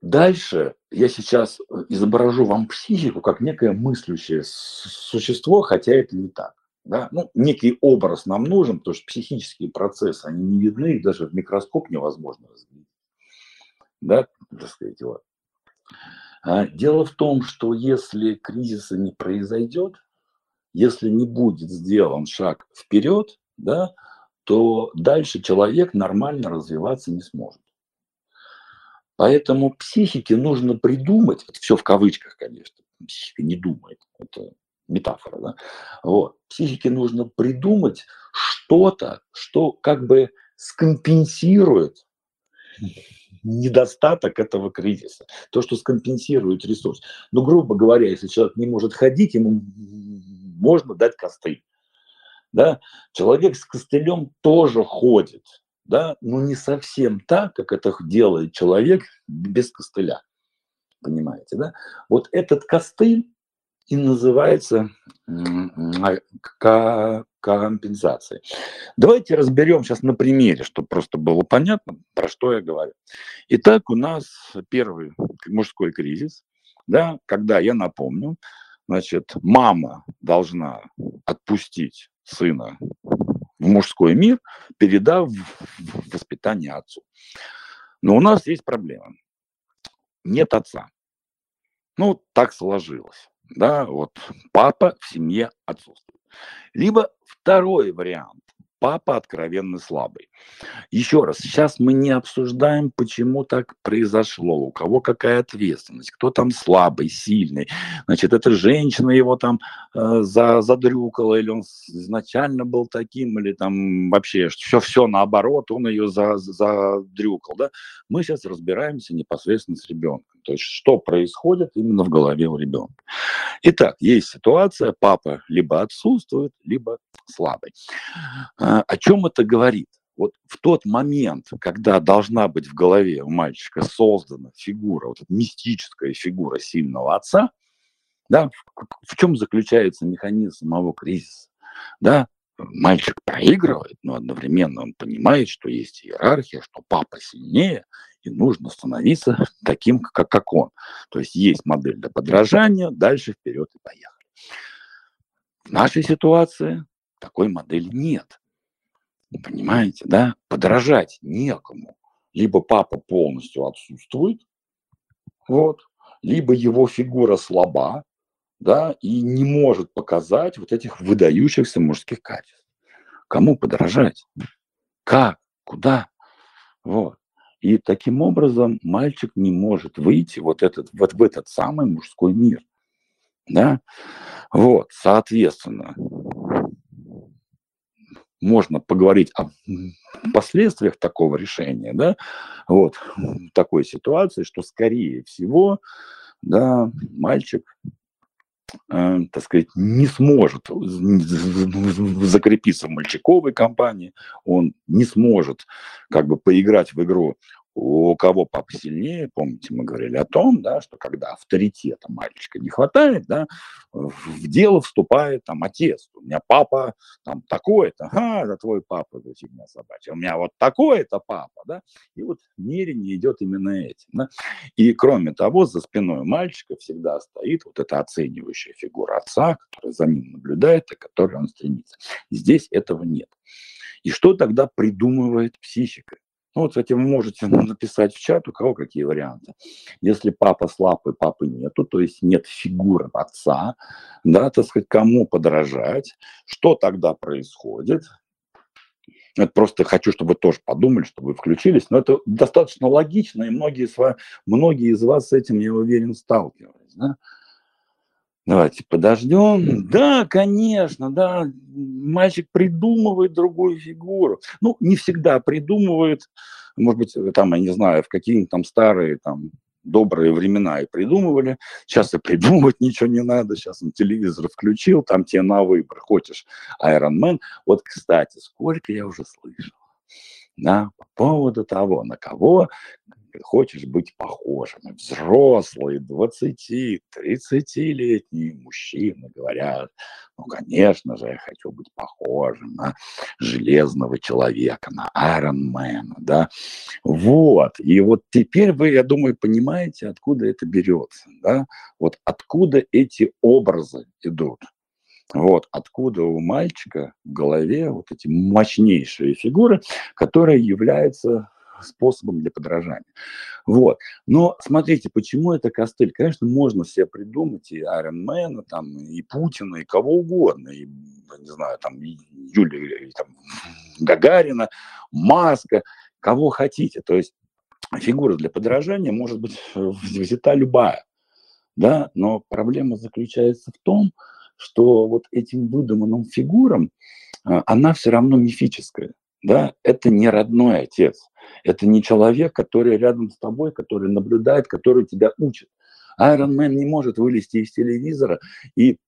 дальше я сейчас изображу вам психику как некое мыслящее существо, хотя это не так. Да? Ну, некий образ нам нужен, потому что психические процессы, они не видны, их даже в микроскоп невозможно. Да, так сказать, вот. А дело в том, что если кризиса не произойдет, если не будет сделан шаг вперед, да, то дальше человек нормально развиваться не сможет. Поэтому психике нужно придумать, все в кавычках, конечно, психика не думает, это метафора, да? Вот. Психике нужно придумать что-то, что как бы скомпенсирует недостаток этого кризиса, то, что скомпенсирует ресурс. Ну, грубо говоря, если человек не может ходить, ему можно дать костыль. Да? Человек с костылем тоже ходит, да? но не совсем так, как это делает человек без костыля. Понимаете, да? Вот этот костыль и называется компенсация. Давайте разберем сейчас на примере, чтобы просто было понятно, про что я говорю. Итак, у нас первый мужской кризис, да, когда, я напомню, значит, мама должна отпустить сына в мужской мир, передав воспитание отцу. Но у нас есть проблема. Нет отца. Ну, так сложилось да, вот папа в семье отсутствует. Либо второй вариант папа откровенно слабый. Еще раз, сейчас мы не обсуждаем, почему так произошло, у кого какая ответственность, кто там слабый, сильный. Значит, эта женщина его там э, за, задрюкала, или он изначально был таким, или там вообще все, все наоборот, он ее за, задрюкал. Да? Мы сейчас разбираемся непосредственно с ребенком. То есть, что происходит именно в голове у ребенка. Итак, есть ситуация, папа либо отсутствует, либо слабый. А, о чем это говорит? Вот в тот момент, когда должна быть в голове у мальчика создана фигура, вот эта мистическая фигура сильного отца, да, в, в чем заключается механизм самого кризиса? Да, мальчик проигрывает, но одновременно он понимает, что есть иерархия, что папа сильнее, и нужно становиться таким, как, как он. То есть есть модель для подражания, дальше вперед и поехали. В нашей ситуации такой модели нет. Понимаете, да? Подражать некому. Либо папа полностью отсутствует, вот, либо его фигура слаба, да, и не может показать вот этих выдающихся мужских качеств. Кому подражать? Как? Куда? Вот. И таким образом мальчик не может выйти вот, этот, вот в этот самый мужской мир. Да? Вот, соответственно, можно поговорить о последствиях такого решения, да, вот, такой ситуации, что, скорее всего, да, мальчик так сказать, не сможет закрепиться в мальчиковой компании, он не сможет как бы поиграть в игру у кого папа сильнее, помните, мы говорили о том, да, что когда авторитета мальчика не хватает, да, в дело вступает там отец. У меня папа там такой-то, ага, это твой папа, это фигня собачья. У меня вот такой-то папа, да, и вот мерение идет именно этим, да. И кроме того, за спиной мальчика всегда стоит вот эта оценивающая фигура отца, которая за ним наблюдает и к которой он стремится. Здесь этого нет. И что тогда придумывает психика? Ну, вот, кстати, вы можете написать в чат, у кого какие варианты. Если папа слаб и папы нету, то есть нет фигуры отца, да, так сказать, кому подражать, что тогда происходит? Это просто хочу, чтобы вы тоже подумали, чтобы вы включились. Но это достаточно логично, и многие вас, многие из вас с этим, я уверен, сталкивались. Да? Давайте подождем. Да, конечно, да. Мальчик придумывает другую фигуру. Ну, не всегда придумывает. Может быть, там, я не знаю, в какие-нибудь там старые там добрые времена и придумывали. Сейчас и придумывать ничего не надо. Сейчас он телевизор включил, там тебе на выбор. Хочешь Iron Man. Вот, кстати, сколько я уже слышал да, по поводу того, на кого хочешь быть похожим. Взрослые, 20-30-летние мужчины говорят, ну, конечно же, я хочу быть похожим на железного человека, на Айронмена, да. Вот, и вот теперь вы, я думаю, понимаете, откуда это берется, да, вот откуда эти образы идут. Вот откуда у мальчика в голове вот эти мощнейшие фигуры, которые являются способом для подражания. Вот. Но смотрите, почему это костыль? Конечно, можно себе придумать и Айронмена, там, и Путина, и кого угодно, и, не знаю, там, Юлия, и, там, Гагарина, Маска, кого хотите. То есть фигура для подражания может быть взята любая, да, но проблема заключается в том, что вот этим выдуманным фигурам а, она все равно мифическая да, это не родной отец, это не человек, который рядом с тобой, который наблюдает, который тебя учит. Iron Man не может вылезти из телевизора и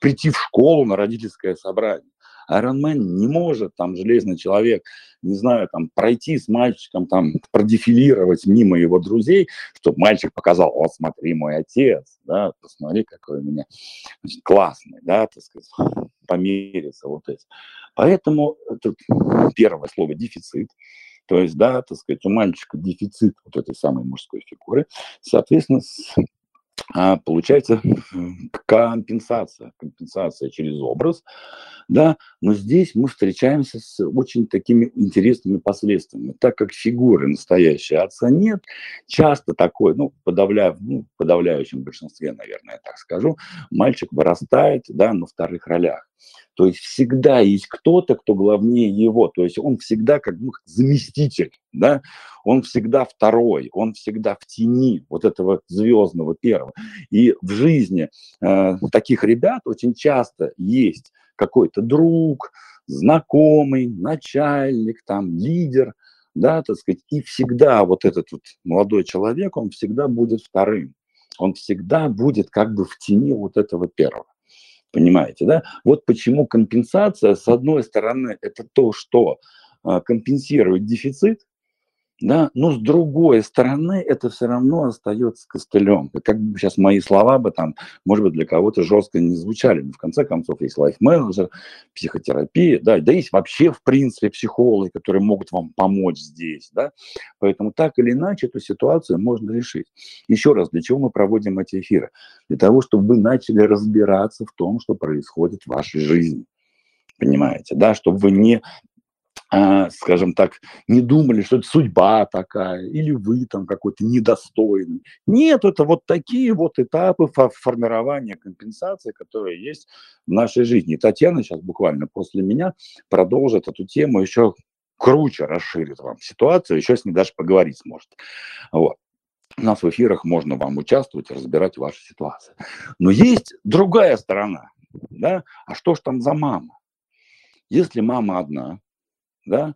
прийти в школу на родительское собрание. Iron Man не может, там, железный человек, не знаю, там, пройти с мальчиком, там, продефилировать мимо его друзей, чтобы мальчик показал, вот, смотри, мой отец, да, посмотри, какой у меня значит, классный, да, так сказать, помериться вот эти. Поэтому это первое слово дефицит. То есть, да, так сказать, у мальчика дефицит вот этой самой мужской фигуры. Соответственно, а, получается компенсация, компенсация через образ, да, но здесь мы встречаемся с очень такими интересными последствиями, так как фигуры настоящей отца нет, часто такой, ну, подавляя, ну, в подавляющем большинстве, наверное, так скажу, мальчик вырастает, да, на вторых ролях. То есть всегда есть кто-то, кто главнее его. То есть он всегда как бы заместитель, да? Он всегда второй, он всегда в тени вот этого звездного первого. И в жизни э, таких ребят очень часто есть какой-то друг, знакомый, начальник, там, лидер, да, так сказать, и всегда вот этот вот молодой человек, он всегда будет вторым, он всегда будет как бы в тени вот этого первого. Понимаете, да? Вот почему компенсация, с одной стороны, это то, что а, компенсирует дефицит, да, но с другой стороны это все равно остается костылем. Как бы сейчас мои слова бы там, может быть, для кого-то жестко не звучали, но в конце концов есть лайф-менеджер, психотерапия, да, да есть вообще, в принципе, психологи, которые могут вам помочь здесь, да, поэтому так или иначе эту ситуацию можно решить. Еще раз, для чего мы проводим эти эфиры? Для того, чтобы вы начали разбираться в том, что происходит в вашей жизни понимаете, да, чтобы вы не скажем так, не думали, что это судьба такая, или вы там какой-то недостойный. Нет, это вот такие вот этапы формирования компенсации, которые есть в нашей жизни. Татьяна сейчас буквально после меня продолжит эту тему еще круче расширит вам ситуацию, еще с ней даже поговорить сможет. Вот. У нас в эфирах можно вам участвовать разбирать ваши ситуации. Но есть другая сторона. Да? А что ж там за мама? Если мама одна, да,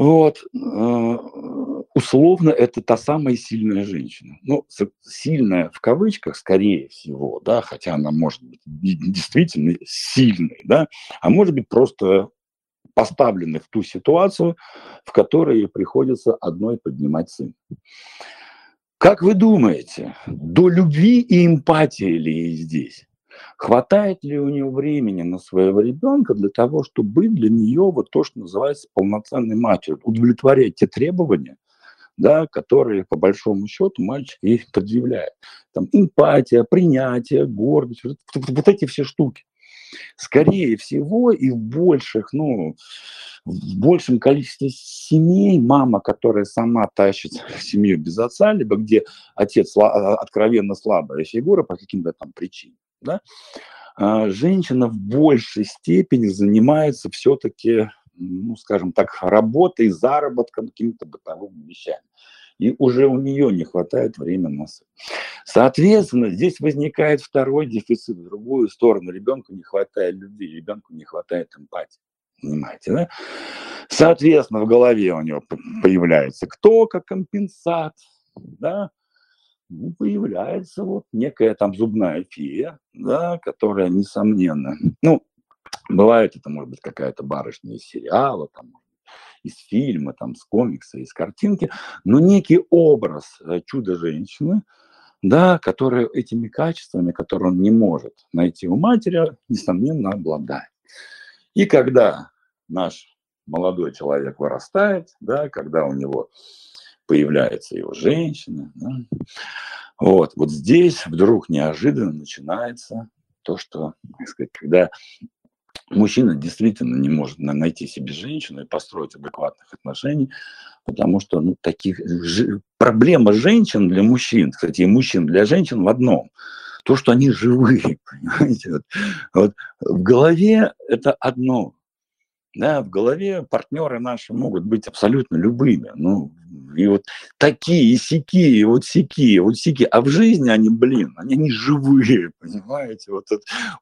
вот, э, условно, это та самая сильная женщина. Ну, сильная в кавычках, скорее всего, да, хотя она может быть действительно сильной, да, а может быть просто поставлены в ту ситуацию, в которой приходится одной поднимать сын. Как вы думаете, до любви и эмпатии ли ей здесь? Хватает ли у нее времени на своего ребенка для того, чтобы быть для нее вот то, что называется полноценной матерью, удовлетворять те требования, да, которые по большому счету мальчик ей предъявляет. Там эмпатия, принятие, гордость, вот, вот эти все штуки. Скорее всего, и в больших, ну, в большем количестве семей мама, которая сама тащит семью без отца, либо где отец откровенно слабая фигура по каким-то там причинам, да, а, женщина в большей степени занимается все-таки, ну, скажем так, работой, заработком, какими-то бытовыми вещами. И уже у нее не хватает времени на сын. Соответственно, здесь возникает второй дефицит в другую сторону. Ребенку не хватает любви, ребенку не хватает эмпатии. Понимаете, да? Соответственно, в голове у него появляется кто как компенсат, да, ну, появляется вот некая там зубная фея, да, которая, несомненно, ну, бывает это, может быть, какая-то барышня из сериала, там, из фильма, там, с комикса, из картинки, но некий образ э, чудо-женщины, да, которая этими качествами, которые он не может найти у матери, несомненно, обладает. И когда наш молодой человек вырастает, да, когда у него появляется его женщина. Да. Вот, вот здесь вдруг неожиданно начинается то, что, так сказать, когда мужчина действительно не может найти себе женщину и построить адекватных отношений, потому что ну, таких ж... проблема женщин для мужчин, кстати, и мужчин для женщин в одном то, что они живые, понимаете, вот, вот в голове это одно, да, в голове партнеры наши могут быть абсолютно любыми, ну, и вот такие, и сякие, вот сякие, вот сякие. А в жизни они, блин, они не живые, понимаете? Вот,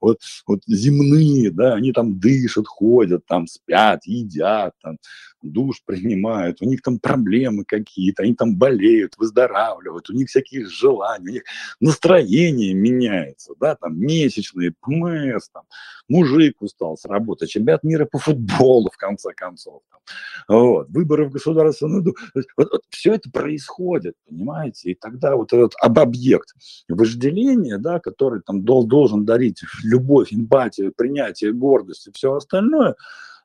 вот, вот земные, да, они там дышат, ходят, там спят, едят, там душ принимают, у них там проблемы какие-то, они там болеют, выздоравливают, у них всякие желания, у них настроение меняется, да, там месячные, ПМС, там, мужик устал с работы, чемпионат мира по футболу, в конце концов, там, вот, выборы в Государственную Думу, вот, вот все это происходит, понимаете, и тогда вот этот об объект вожделения, да, который там должен дарить любовь, эмпатию, принятие, гордость и все остальное,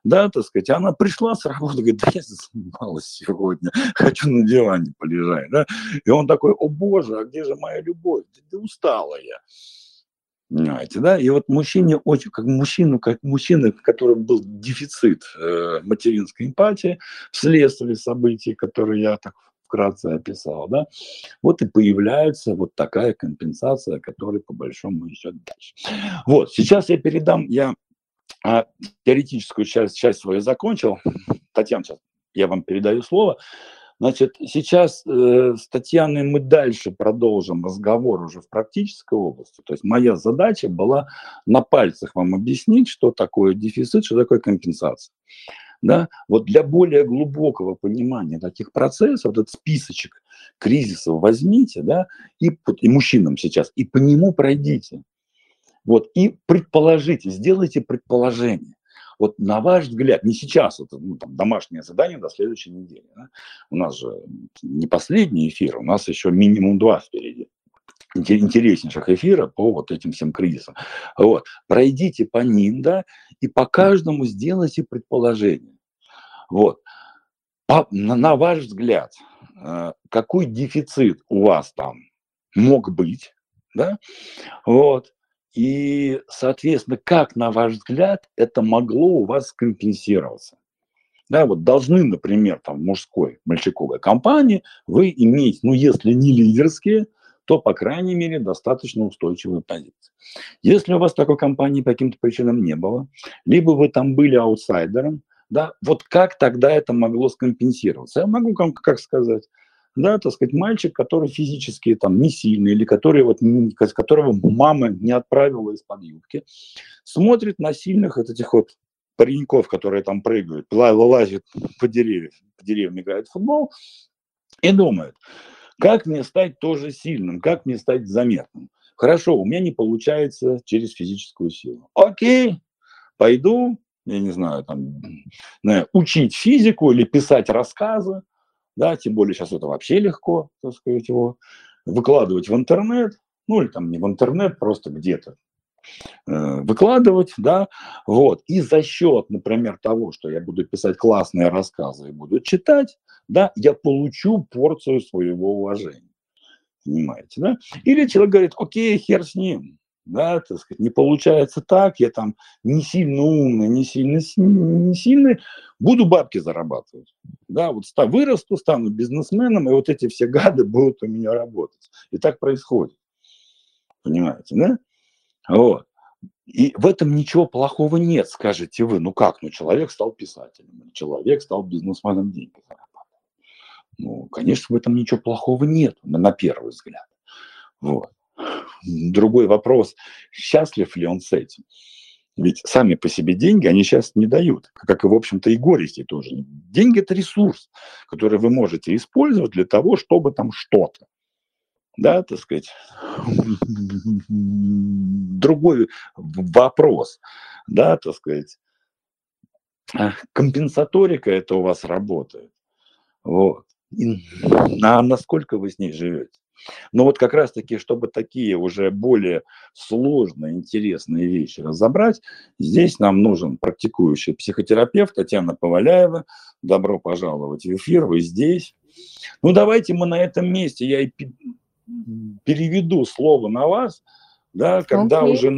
да, так сказать, она пришла с работы, говорит, да я занималась сегодня, хочу на диване полежать, да, и он такой, о боже, а где же моя любовь, да, да устала я, Понимаете, да? И вот мужчине очень, как мужчину, как мужчина, в котором был дефицит э, материнской эмпатии вследствие событий, которые я так вкратце описал, да, вот и появляется вот такая компенсация, которая по большому счету дальше. Вот, сейчас я передам, я а, теоретическую часть, часть свою закончил. Татьяна, сейчас я вам передаю слово. Значит, сейчас э, с Татьяной мы дальше продолжим разговор уже в практической области. То есть моя задача была на пальцах вам объяснить, что такое дефицит, что такое компенсация. Да? Вот для более глубокого понимания таких процессов, этот списочек кризисов возьмите, да, и, и мужчинам сейчас, и по нему пройдите. Вот, и предположите, сделайте предположение. Вот на ваш взгляд, не сейчас, это ну, там, домашнее задание до следующей недели. Да? У нас же не последний эфир, у нас еще минимум два впереди интереснейших эфира по вот этим всем кризисам. Вот. Пройдите по ним, да, и по каждому сделайте предположение. Вот. По, на, на ваш взгляд, э, какой дефицит у вас там мог быть, да, вот, и, соответственно, как, на ваш взгляд, это могло у вас компенсироваться? Да, вот должны, например, там, в мужской мальчиковой компании вы иметь, ну, если не лидерские, то, по крайней мере, достаточно устойчивые позиции. Если у вас такой компании по каким-то причинам не было, либо вы там были аутсайдером, да, вот как тогда это могло скомпенсироваться? Я могу как сказать, да, так сказать, мальчик, который физически там не сильный, или который вот, которого мама не отправила из-под юбки, смотрит на сильных вот этих вот пареньков, которые там прыгают, лазят по деревьям, по деревьям играют в футбол, и думают, как мне стать тоже сильным, как мне стать заметным. Хорошо, у меня не получается через физическую силу. Окей, пойду, я не знаю, там, учить физику или писать рассказы, да, тем более сейчас это вообще легко, так сказать, его выкладывать в интернет, ну или там не в интернет, просто где-то э, выкладывать, да, вот, и за счет, например, того, что я буду писать классные рассказы и буду читать, да, я получу порцию своего уважения, понимаете, да, или человек говорит, окей, хер с ним, да, так сказать, не получается так, я там не сильно умный, не сильно не сильный, буду бабки зарабатывать, да, вот вырасту, стану бизнесменом, и вот эти все гады будут у меня работать. И так происходит, понимаете, да? Вот. И в этом ничего плохого нет, скажете вы. Ну как, ну человек стал писателем, человек стал бизнесменом деньги зарабатывать. Ну, конечно, в этом ничего плохого нет, на первый взгляд. Вот. Другой вопрос, счастлив ли он с этим? Ведь сами по себе деньги, они сейчас не дают, как и, в общем-то, и горести тоже. Деньги – это ресурс, который вы можете использовать для того, чтобы там что-то. Да, так сказать. Другой вопрос, да, так сказать. Компенсаторика это у вас работает. Вот. И, а насколько вы с ней живете? Но вот как раз-таки, чтобы такие уже более сложные, интересные вещи разобрать, здесь нам нужен практикующий психотерапевт Татьяна Поваляева. Добро пожаловать в эфир, вы здесь. Ну, давайте мы на этом месте, я и переведу слово на вас, да, когда okay. уже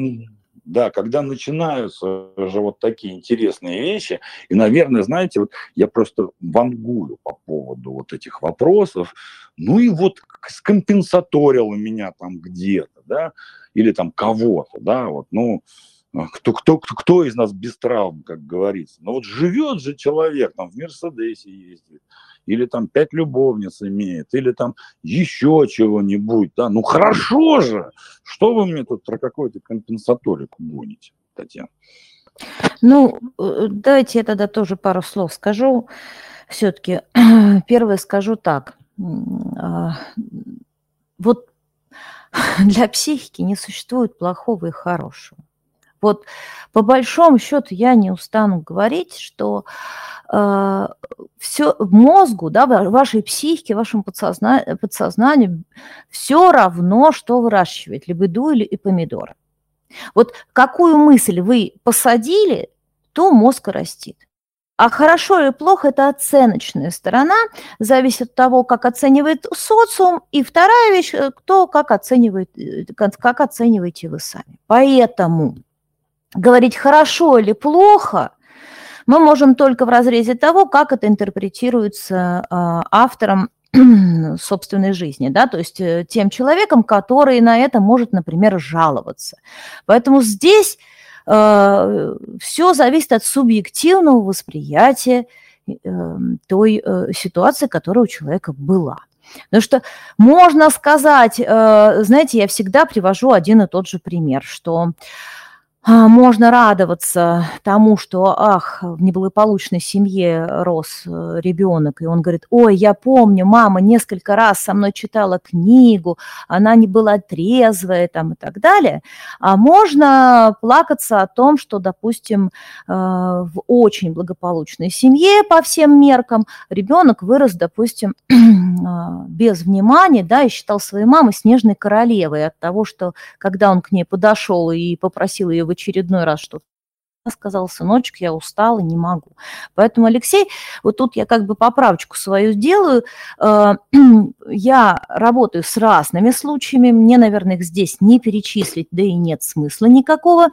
да, когда начинаются же вот такие интересные вещи, и, наверное, знаете, вот я просто вангую по поводу вот этих вопросов, ну и вот скомпенсаторил меня там где-то, да, или там кого-то, да, вот, ну, кто, кто, кто, кто из нас без травм, как говорится. Но вот живет же человек, там в Мерседесе ездит, или там пять любовниц имеет, или там еще чего-нибудь, да, ну хорошо же, что вы мне тут про какой-то компенсаторику гоните, Татьяна? Ну, э, давайте я тогда тоже пару слов скажу. Все-таки первое скажу так. А, вот для психики не существует плохого и хорошего. Вот по большому счету я не устану говорить, что э, все мозгу, да, вашей психике, вашему подсозна, подсознанию все равно, что выращивать, либо еду или и помидоры. Вот какую мысль вы посадили, то мозг растит. А хорошо или плохо – это оценочная сторона, зависит от того, как оценивает социум. И вторая вещь – кто как оценивает, э, как оцениваете вы сами. Поэтому говорить хорошо или плохо мы можем только в разрезе того, как это интерпретируется а, автором собственной жизни, да, то есть э, тем человеком, который на это может, например, жаловаться. Поэтому здесь э, все зависит от субъективного восприятия э, той э, ситуации, которая у человека была. Потому что можно сказать, э, знаете, я всегда привожу один и тот же пример, что а, можно радоваться тому, что, ах, в неблагополучной семье рос э, ребенок, и он говорит, ой, я помню, мама несколько раз со мной читала книгу, она не была трезвая там и так далее. А можно плакаться о том, что, допустим, э, в очень благополучной семье по всем меркам ребенок вырос, допустим, а, без внимания, да, и считал своей мамой снежной королевой от того, что когда он к ней подошел и попросил ее очередной раз что-то сказал, сыночек, я устал и не могу. Поэтому, Алексей, вот тут я как бы поправочку свою сделаю. Э, я работаю с разными случаями, мне, наверное, их здесь не перечислить, да и нет смысла никакого.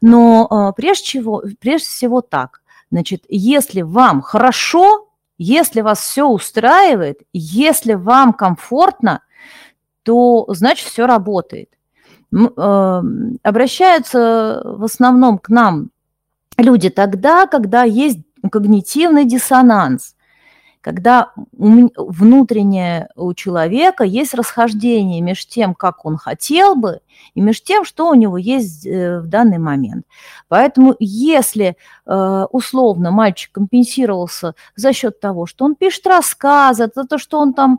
Но э, прежде, всего, прежде всего так. Значит, если вам хорошо, если вас все устраивает, если вам комфортно, то значит все работает. Эм, обращаются в основном к нам люди тогда, когда есть когнитивный диссонанс. когда внутреннее у человека есть расхождение между тем, как он хотел бы, и между тем, что у него есть э, в данный момент. Поэтому если э, условно мальчик компенсировался за счет того, что он пишет рассказы, за то, что он там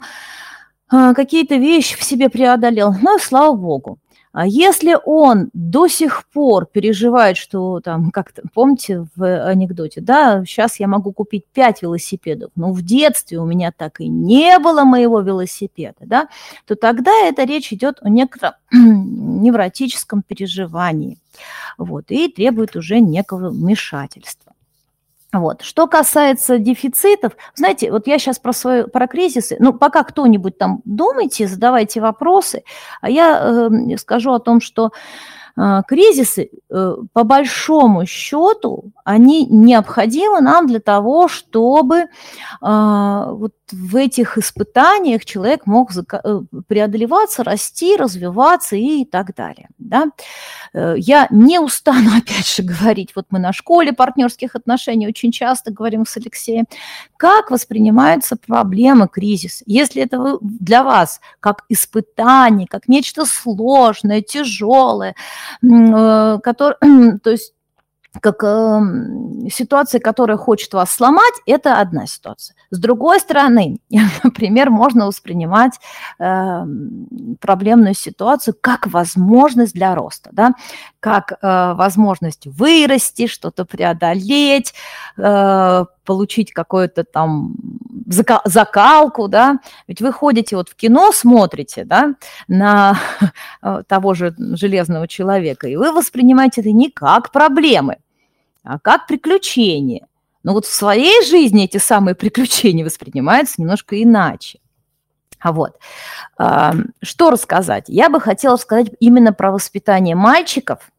э, какие-то вещи в себе преодолел, ну, слава богу. А если он до сих пор переживает, что там, как помните в анекдоте, да, сейчас я могу купить пять велосипедов, но в детстве у меня так и не было моего велосипеда, да, то тогда эта речь идет о некотором невротическом переживании, вот, и требует уже некого вмешательства. Вот. Что касается дефицитов, знаете, вот я сейчас про, свою, про кризисы, ну, пока кто-нибудь там думайте, задавайте вопросы, а я э, скажу о том, что а, кризисы, э, по большому счету, они необходимы нам для того, чтобы а, вот в этих испытаниях человек мог э, преодолеваться, расти, развиваться и так далее. Да? Э, я не устану, опять же, говорить, вот мы на школе партнерских отношений очень часто говорим с Алексеем, как воспринимаются проблемы, кризис. Если это для вас как испытание, как нечто сложное, тяжелое, Э, который, то есть как э, ситуация, которая хочет вас сломать, это одна ситуация. С другой стороны, например, можно воспринимать э, проблемную ситуацию как возможность для роста, да? как э, возможность вырасти, что-то преодолеть, э, получить какую-то там закалку, да, ведь вы ходите вот в кино, смотрите, да, на того же железного человека, и вы воспринимаете это не как проблемы, а как приключения. Но вот в своей жизни эти самые приключения воспринимаются немножко иначе. А вот, что рассказать? Я бы хотела сказать именно про воспитание мальчиков.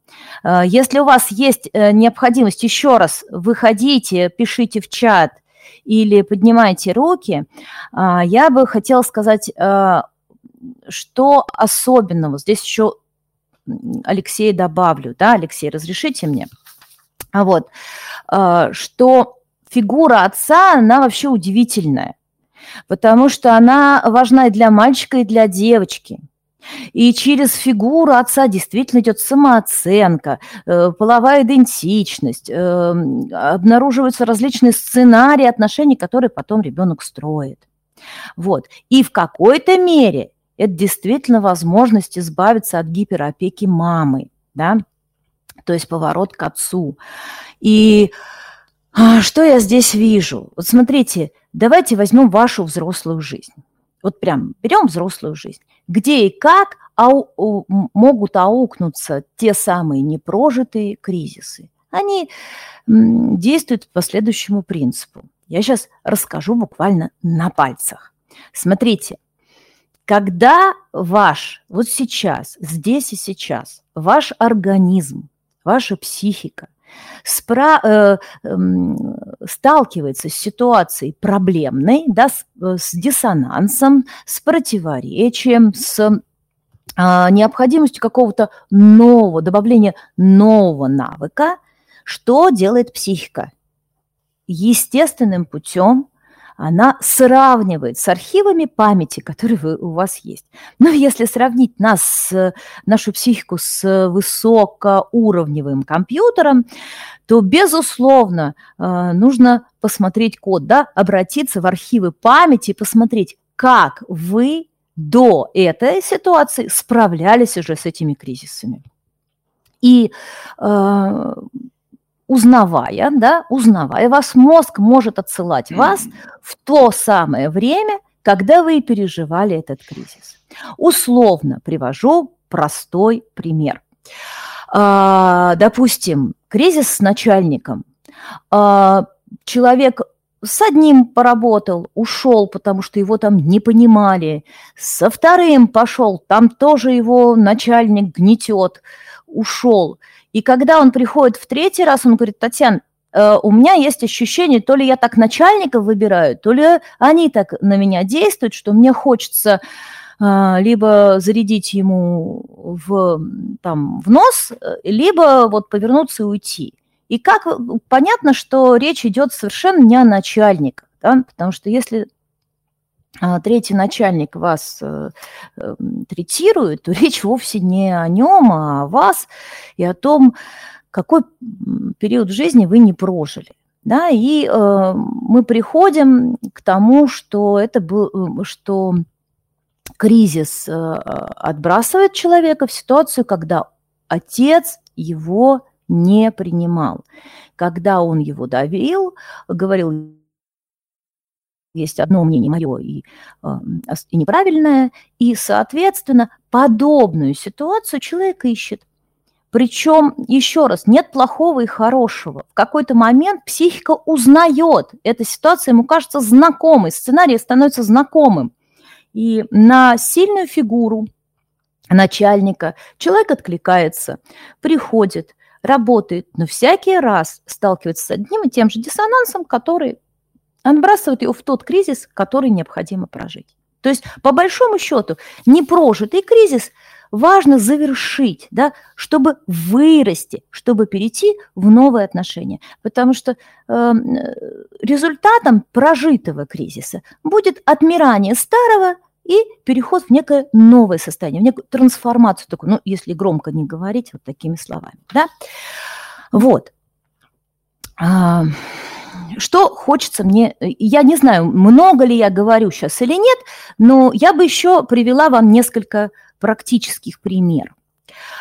А, если у вас есть э, необходимость, еще раз, выходите, пишите в чат или поднимайте руки, а, я бы хотела сказать, что особенного. Здесь еще Алексей добавлю, да, Алексей, разрешите мне? А вот, что фигура отца, она вообще удивительная, потому что она важна и для мальчика, и для девочки. И через фигуру отца действительно идет самооценка, э, половая идентичность, э, обнаруживаются различные сценарии отношений, которые потом ребенок строит. Вот. И в какой-то мере это действительно возможность избавиться от гиперопеки мамы, да, то есть поворот к отцу. И а, что я здесь вижу? Вот смотрите, давайте возьмем вашу взрослую жизнь. Вот прям берем взрослую жизнь. Где и как ау, могут аукнуться те самые непрожитые кризисы? Они действуют по следующему принципу. Я сейчас расскажу буквально на пальцах. Смотрите, когда ваш, вот сейчас, здесь и сейчас, ваш организм ваша психика спра- э, э, сталкивается с ситуацией проблемной, да, с, э, с диссонансом, с противоречием, с э, необходимостью какого-то нового, добавления нового навыка, что делает психика? Естественным путем она сравнивает с архивами памяти, которые вы, у вас есть. Но если сравнить нас, нашу психику с высокоуровневым компьютером, то, безусловно, э, нужно посмотреть код, да, обратиться в архивы памяти и посмотреть, как вы до этой ситуации справлялись уже с этими кризисами. И э, узнавая, да, узнавая вас, мозг может отсылать вас в то самое время, когда вы переживали этот кризис. Условно привожу простой пример. А, допустим, кризис с начальником. А, человек с одним поработал, ушел, потому что его там не понимали. Со вторым пошел, там тоже его начальник гнетет, ушел. И когда он приходит в третий раз, он говорит, Татьяна, э, у меня есть ощущение, то ли я так начальников выбираю, то ли они так на меня действуют, что мне хочется э, либо зарядить ему в, там, в нос, либо вот повернуться и уйти. И как понятно, что речь идет совершенно не о начальниках. да? потому что если третий начальник вас э, э, третирует, то речь вовсе не о нем, а о вас и о том, какой период жизни вы не прожили. Да, и э, мы приходим к тому, что это был, что кризис э, отбрасывает человека в ситуацию, когда отец его не принимал, когда он его давил, говорил, есть одно мнение мое и, и неправильное, и, соответственно, подобную ситуацию человек ищет. Причем, еще раз, нет плохого и хорошего. В какой-то момент психика узнает эту ситуацию, ему кажется знакомой, сценарий становится знакомым. И на сильную фигуру начальника человек откликается, приходит, работает, но всякий раз сталкивается с одним и тем же диссонансом, который отбрасывает его в тот кризис, который необходимо прожить. То есть, по большому счету, непрожитый кризис – важно завершить, да, чтобы вырасти, чтобы перейти в новые отношения. Потому что э, результатом прожитого кризиса будет отмирание старого и переход в некое новое состояние, в некую трансформацию такую, ну, если громко не говорить вот такими словами, да. Вот. Что хочется мне, я не знаю, много ли я говорю сейчас или нет, но я бы еще привела вам несколько практических примеров,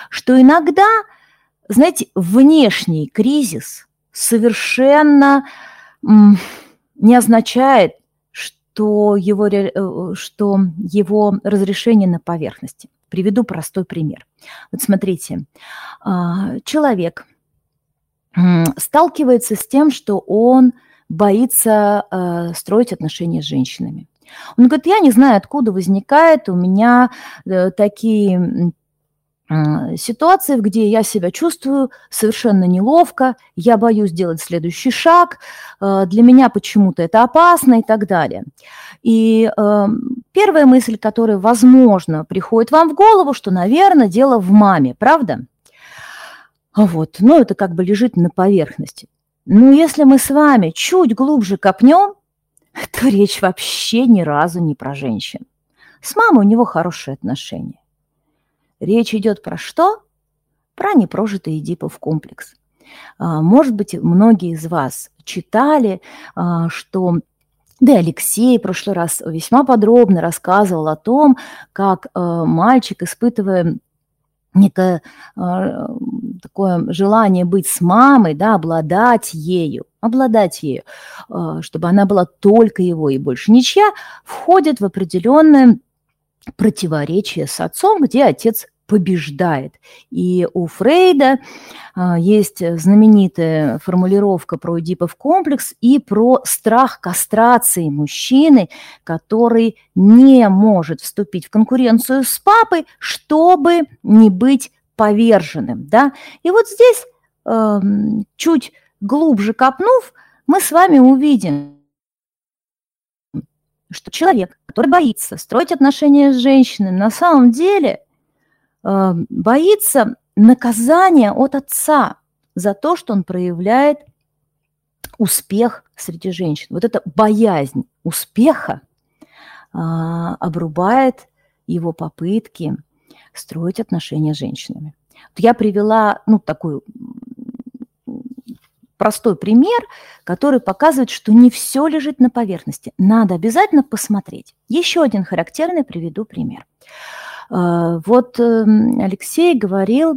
что иногда, знаете, внешний кризис совершенно не означает, что его, э, что его разрешение на поверхности. Приведу простой пример. Вот смотрите, а, человек сталкивается с тем, что он боится э, строить отношения с женщинами. Он говорит, я не знаю, откуда возникает у меня э, такие ситуации, где я себя чувствую совершенно неловко, я боюсь сделать следующий шаг, э, для меня почему-то это опасно и так далее. И э, первая мысль, которая, возможно, приходит вам в голову, что, наверное, дело в маме, правда? Вот, ну это как бы лежит на поверхности. Но если мы с вами чуть глубже копнем, то речь вообще ни разу не про женщин. С мамой у него хорошие отношения. Речь идет про что? Про непрожитый Эдипов комплекс. А, может быть, многие из вас читали, а, что да Алексей в прошлый раз весьма подробно рассказывал о том, как а, мальчик, испытывая некое такое желание быть с мамой, да, обладать ею, обладать ею, а, чтобы она была только его и больше. Ничья, входит в определенное противоречие с отцом, где отец побеждает. И у Фрейда а, есть знаменитая формулировка про Эдипов комплекс и про страх кастрации мужчины, который не может вступить в конкуренцию с папой, чтобы не быть поверженным. Да? И вот здесь э, чуть глубже копнув, мы с вами увидим, что человек, который боится строить отношения с женщиной, на самом деле боится наказания от отца за то, что он проявляет успех среди женщин. Вот эта боязнь успеха э, обрубает его попытки строить отношения с женщинами. Я привела ну, такую простой пример, который показывает, что не все лежит на поверхности. Надо обязательно посмотреть. Еще один характерный приведу пример. А, вот эм, Алексей говорил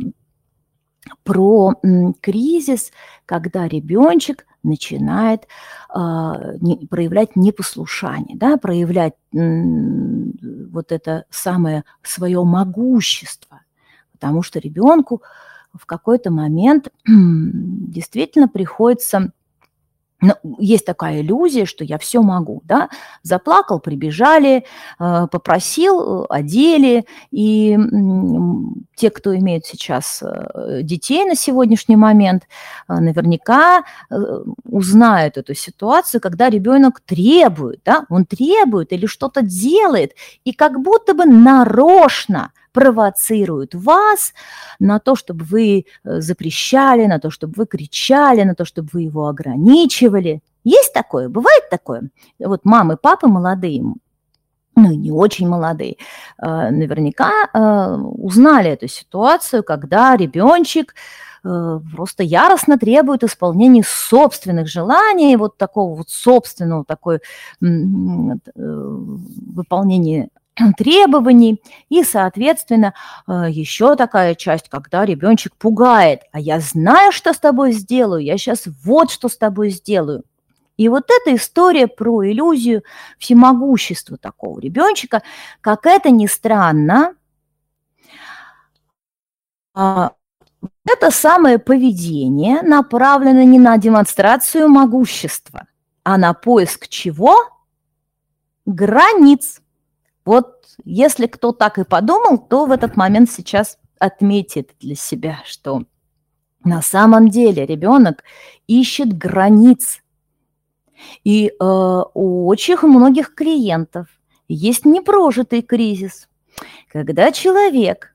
про кризис, когда ребеночек начинает а, проявлять непослушание, да, проявлять вот это самое свое могущество, потому что ребенку в какой-то момент действительно приходится есть такая иллюзия, что я все могу, да, заплакал, прибежали, э, попросил, э, одели, и те, кто имеют сейчас э, детей на сегодняшний момент, наверняка узнают эту ситуацию, когда ребенок требует, да, он требует или что-то делает, и как будто бы нарочно провоцируют вас на то, чтобы вы э, запрещали, на то, чтобы вы кричали, на то, чтобы вы его ограничивали. Есть такое? Бывает такое? Вот мамы, папы молодые, ну и не очень молодые, э, наверняка э, узнали эту ситуацию, когда ребеночек Э, просто яростно требует исполнения собственных желаний, вот такого вот собственного такой выполнения требований. И, соответственно, э, еще такая часть, когда ребеночек пугает. А я знаю, что с тобой сделаю, я сейчас вот что с тобой сделаю. И вот эта история про иллюзию всемогущества такого ребеночка, как это ни странно, а, это самое поведение направлено не на демонстрацию могущества, а на поиск чего? Границ. Вот если кто так и подумал, то в этот момент сейчас отметит для себя, что на самом деле ребенок ищет границ. И э, у очень многих клиентов есть непрожитый кризис, когда человек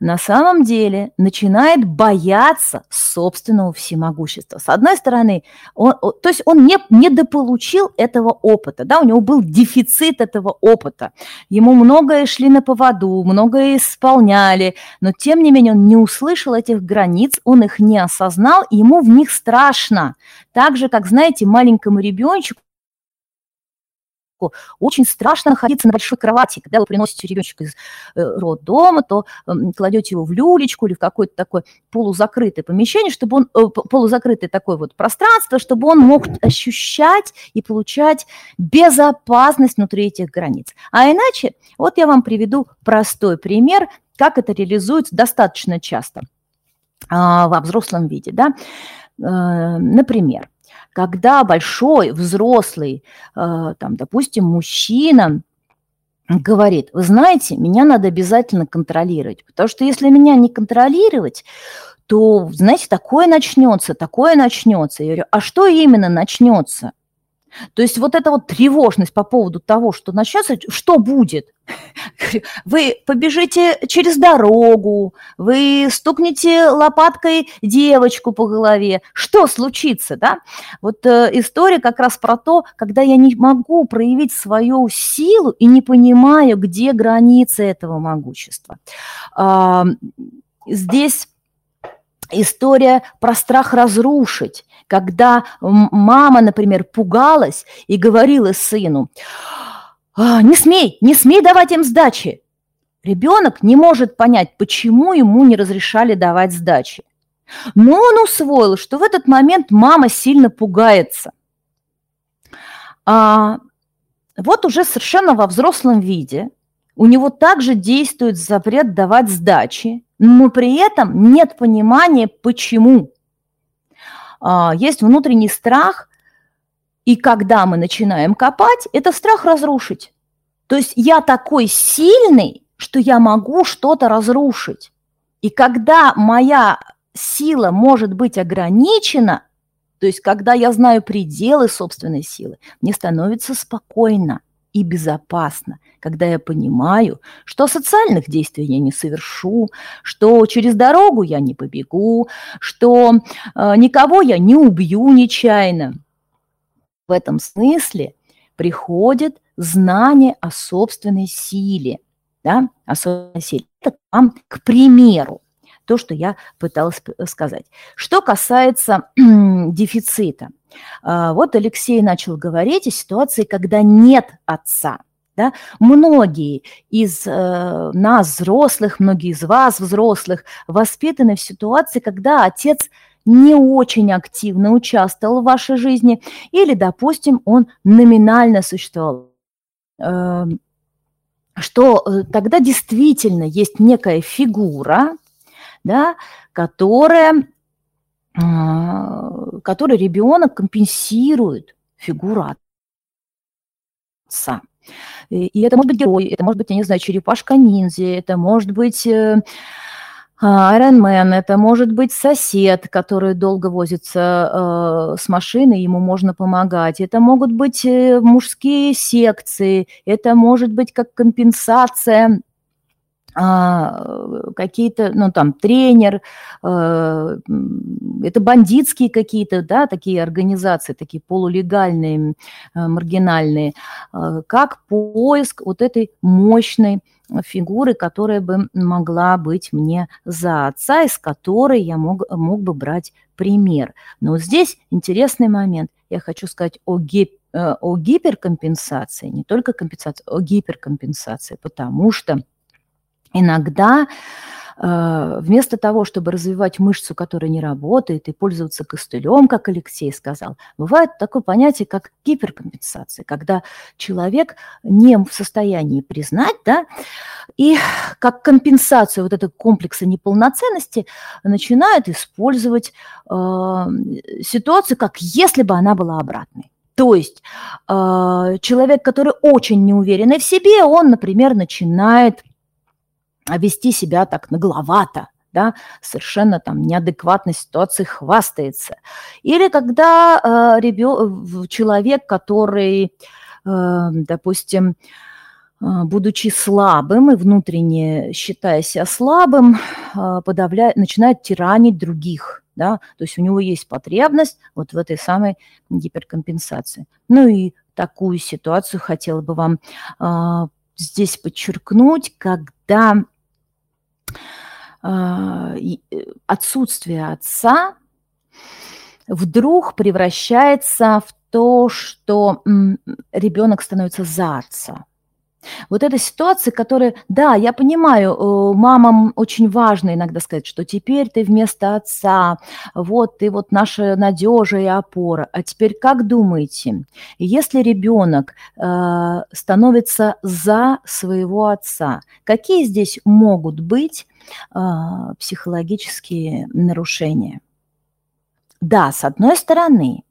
на самом деле начинает бояться собственного всемогущества. С одной стороны, он, то есть он не, недополучил этого опыта, да, у него был дефицит этого опыта. Ему многое шли на поводу, многое исполняли, но тем не менее он не услышал этих границ, он их не осознал, ему в них страшно. Так же, как, знаете, маленькому ребеночку очень страшно находиться на большой кровати. Когда вы приносите ребеночка из э, роддома, то кладете его в люлечку или в какое-то такое полузакрытое помещение, чтобы он, э, полузакрытое такое вот пространство, чтобы он мог ощущать и получать безопасность внутри этих границ. А иначе, вот я вам приведу простой пример, как это реализуется достаточно часто а, во взрослом виде. Да? Э, например, когда большой, взрослый, э, там, допустим, мужчина говорит, вы знаете, меня надо обязательно контролировать, потому что если меня не контролировать, то, знаете, такое начнется, такое начнется. Я говорю, а что именно начнется? То есть вот эта вот тревожность по поводу того, что начнется, что будет? Вы побежите через дорогу, вы стукнете лопаткой девочку по голове. Что случится, да? Вот э, история как раз про то, когда я не могу проявить свою силу и не понимаю, где границы этого могущества. Э, здесь история про страх разрушить когда мама, например, пугалась и говорила сыну, «А, не смей, не смей давать им сдачи. Ребенок не может понять, почему ему не разрешали давать сдачи. Но он усвоил, что в этот момент мама сильно пугается. А вот уже совершенно во взрослом виде у него также действует запрет давать сдачи, но при этом нет понимания, почему. А, есть внутренний страх, и когда мы начинаем копать, это страх разрушить. То есть я такой сильный, что я могу что-то разрушить. И когда моя сила может быть ограничена, то есть когда я знаю пределы собственной силы, мне становится спокойно и безопасно, когда я понимаю, что социальных действий я не совершу, что через дорогу я не побегу, что э, никого я не убью нечаянно. В этом смысле приходит знание о собственной силе, да, о собственной силе. Это вам к примеру то, что я пыталась сказать. Что касается дефицита, а, вот Алексей начал говорить о ситуации, когда нет отца. Да? Многие из э, нас, взрослых, многие из вас, взрослых, воспитаны в ситуации, когда отец не очень активно участвовал в вашей жизни, или, допустим, он номинально существовал. Э, что э, тогда действительно есть некая фигура, да, которая а, который ребенок компенсирует фигуру отца. И это может быть герой, это может быть, я не знаю, черепашка-ниндзя, это может быть Айронмен, это может быть сосед, который долго возится э, с машиной, ему можно помогать. Это могут быть э, мужские секции, это может быть как компенсация а, какие-то, ну, там, тренер, э, это бандитские какие-то, да, такие организации, такие полулегальные, э, маргинальные, э, как поиск вот этой мощной фигуры, которая бы могла быть мне за отца, из которой я мог, мог бы брать пример. Но здесь интересный момент. Я хочу сказать о, гип, о гиперкомпенсации, не только компенсации, о гиперкомпенсации, потому что Иногда э, вместо того, чтобы развивать мышцу, которая не работает, и пользоваться костылем, как Алексей сказал, бывает такое понятие, как гиперкомпенсация, когда человек не в состоянии признать, да, и как компенсацию вот этого комплекса неполноценности начинает использовать э, ситуацию, как если бы она была обратной. То есть э, человек, который очень неуверенный в себе, он, например, начинает вести себя так нагловато, да, совершенно там неадекватной ситуации хвастается. Или когда э, ребё... человек, который, э, допустим, э, будучи слабым и внутренне считая себя слабым, э, подавляет, начинает тиранить других, да, то есть у него есть потребность вот в этой самой гиперкомпенсации. Ну и такую ситуацию хотела бы вам э, здесь подчеркнуть, когда а, отсутствие отца вдруг превращается в то, что ребенок становится за отца. Вот эта ситуация, которая, да, я понимаю, э, мамам очень важно иногда сказать, что теперь ты вместо отца, вот ты вот наша надежа и опора. А теперь как думаете, если ребенок э, становится за своего отца, какие здесь могут быть э, психологические нарушения? Да, с одной стороны,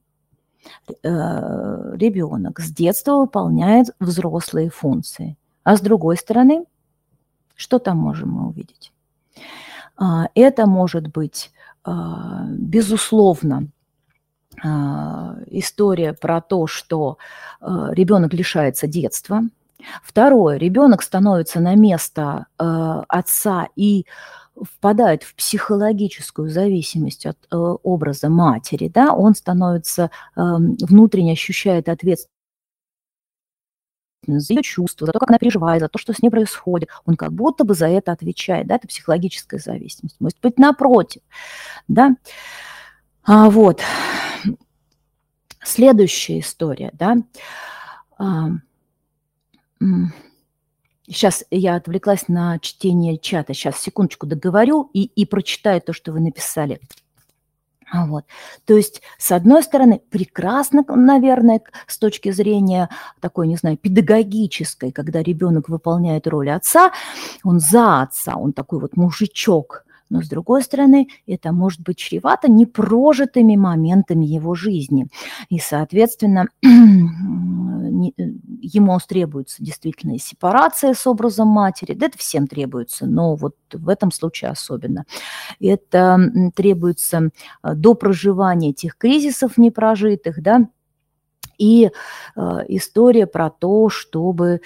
ребенок с детства выполняет взрослые функции. А с другой стороны, что там можем мы увидеть? А, это может быть, а, безусловно, а, история про то, что ребенок лишается детства. Второе, ребенок становится на место отца и впадает в психологическую зависимость от э, образа матери, да, он становится, э, внутренне ощущает ответственность за ее чувства, за то, как она переживает, за то, что с ней происходит. Он как будто бы за это отвечает, да, это психологическая зависимость. Может быть, напротив, да. А, вот. Следующая история, да. Сейчас я отвлеклась на чтение чата. Сейчас, секундочку, договорю и, и прочитаю то, что вы написали. А вот. То есть, с одной стороны, прекрасно, наверное, с точки зрения такой, не знаю, педагогической, когда ребенок выполняет роль отца, он за отца, он такой вот мужичок, но с другой стороны, это может быть чревато непрожитыми моментами его жизни. И, соответственно, ему требуется действительно сепарация с образом матери, да это всем требуется, но вот в этом случае особенно. Это требуется а, до проживания этих кризисов непрожитых, да, и э, история про то, чтобы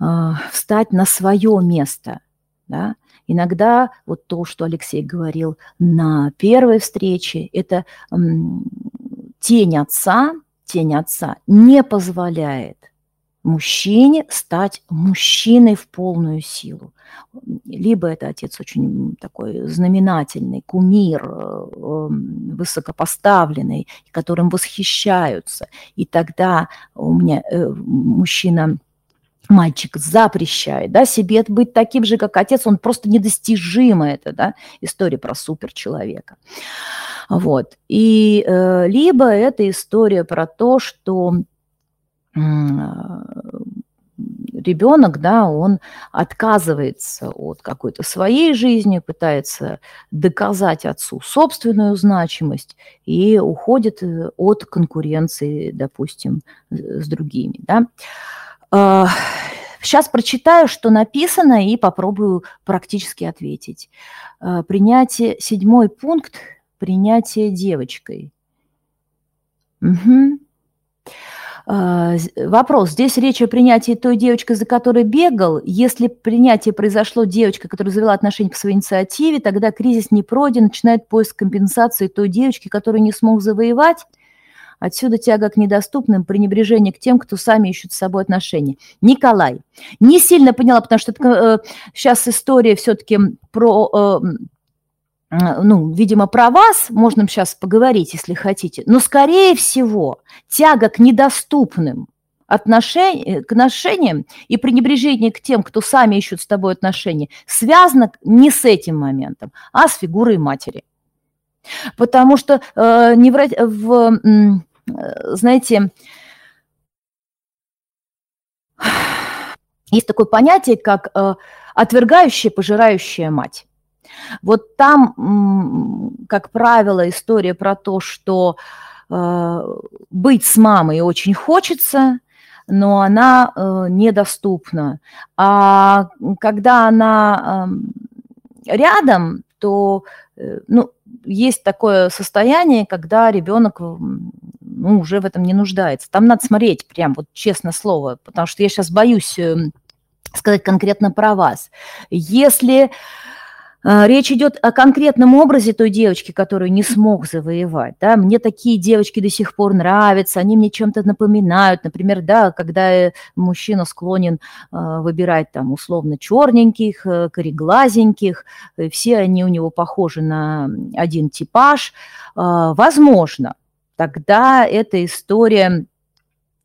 э, встать на свое место, да, Иногда вот то, что Алексей говорил на первой встрече, это тень отца, тень отца не позволяет мужчине стать мужчиной в полную силу. Либо это отец очень такой знаменательный, кумир, э, высокопоставленный, которым восхищаются. И тогда у меня э, мужчина мальчик запрещает да, себе быть таким же, как отец, он просто недостижимо это, да, история про суперчеловека. Вот. И э, либо это история про то, что э, ребенок, да, он отказывается от какой-то своей жизни, пытается доказать отцу собственную значимость и уходит э, от конкуренции, допустим, с другими, да. Сейчас прочитаю, что написано, и попробую практически ответить. А, принятие, седьмой пункт – принятие девочкой. Угу. А, вопрос. Здесь речь о принятии той девочки, за которой бегал. Если принятие произошло девочка, которая завела отношения по своей инициативе, тогда кризис не пройден, начинает поиск компенсации той девочки, которую не смог завоевать. Отсюда тяга к недоступным, пренебрежение к тем, кто сами ищут с собой отношения. Николай. Не сильно поняла, потому что это, э, сейчас история все-таки про... Э, ну, видимо, про вас можно сейчас поговорить, если хотите, но, скорее всего, тяга к недоступным отношениям, к отношениям и пренебрежение к тем, кто сами ищут с тобой отношения, связано не с этим моментом, а с фигурой матери. Потому что э, не в, э, знаете, есть такое понятие, как э, отвергающая, пожирающая мать. Вот там, как правило, история про то, что э, быть с мамой очень хочется, но она э, недоступна. А когда она э, рядом, то э, ну, есть такое состояние, когда ребенок ну, уже в этом не нуждается. Там надо смотреть, прям вот честное слово, потому что я сейчас боюсь эм, сказать конкретно про вас. Если речь идет о конкретном образе той девочки, которую не смог завоевать. Да? Мне такие девочки до сих пор нравятся, они мне чем-то напоминают. Например, да, когда э, мужчина склонен э, выбирать там условно черненьких, э, кореглазеньких, все они у него похожи на один типаж, возможно, тогда эта история а,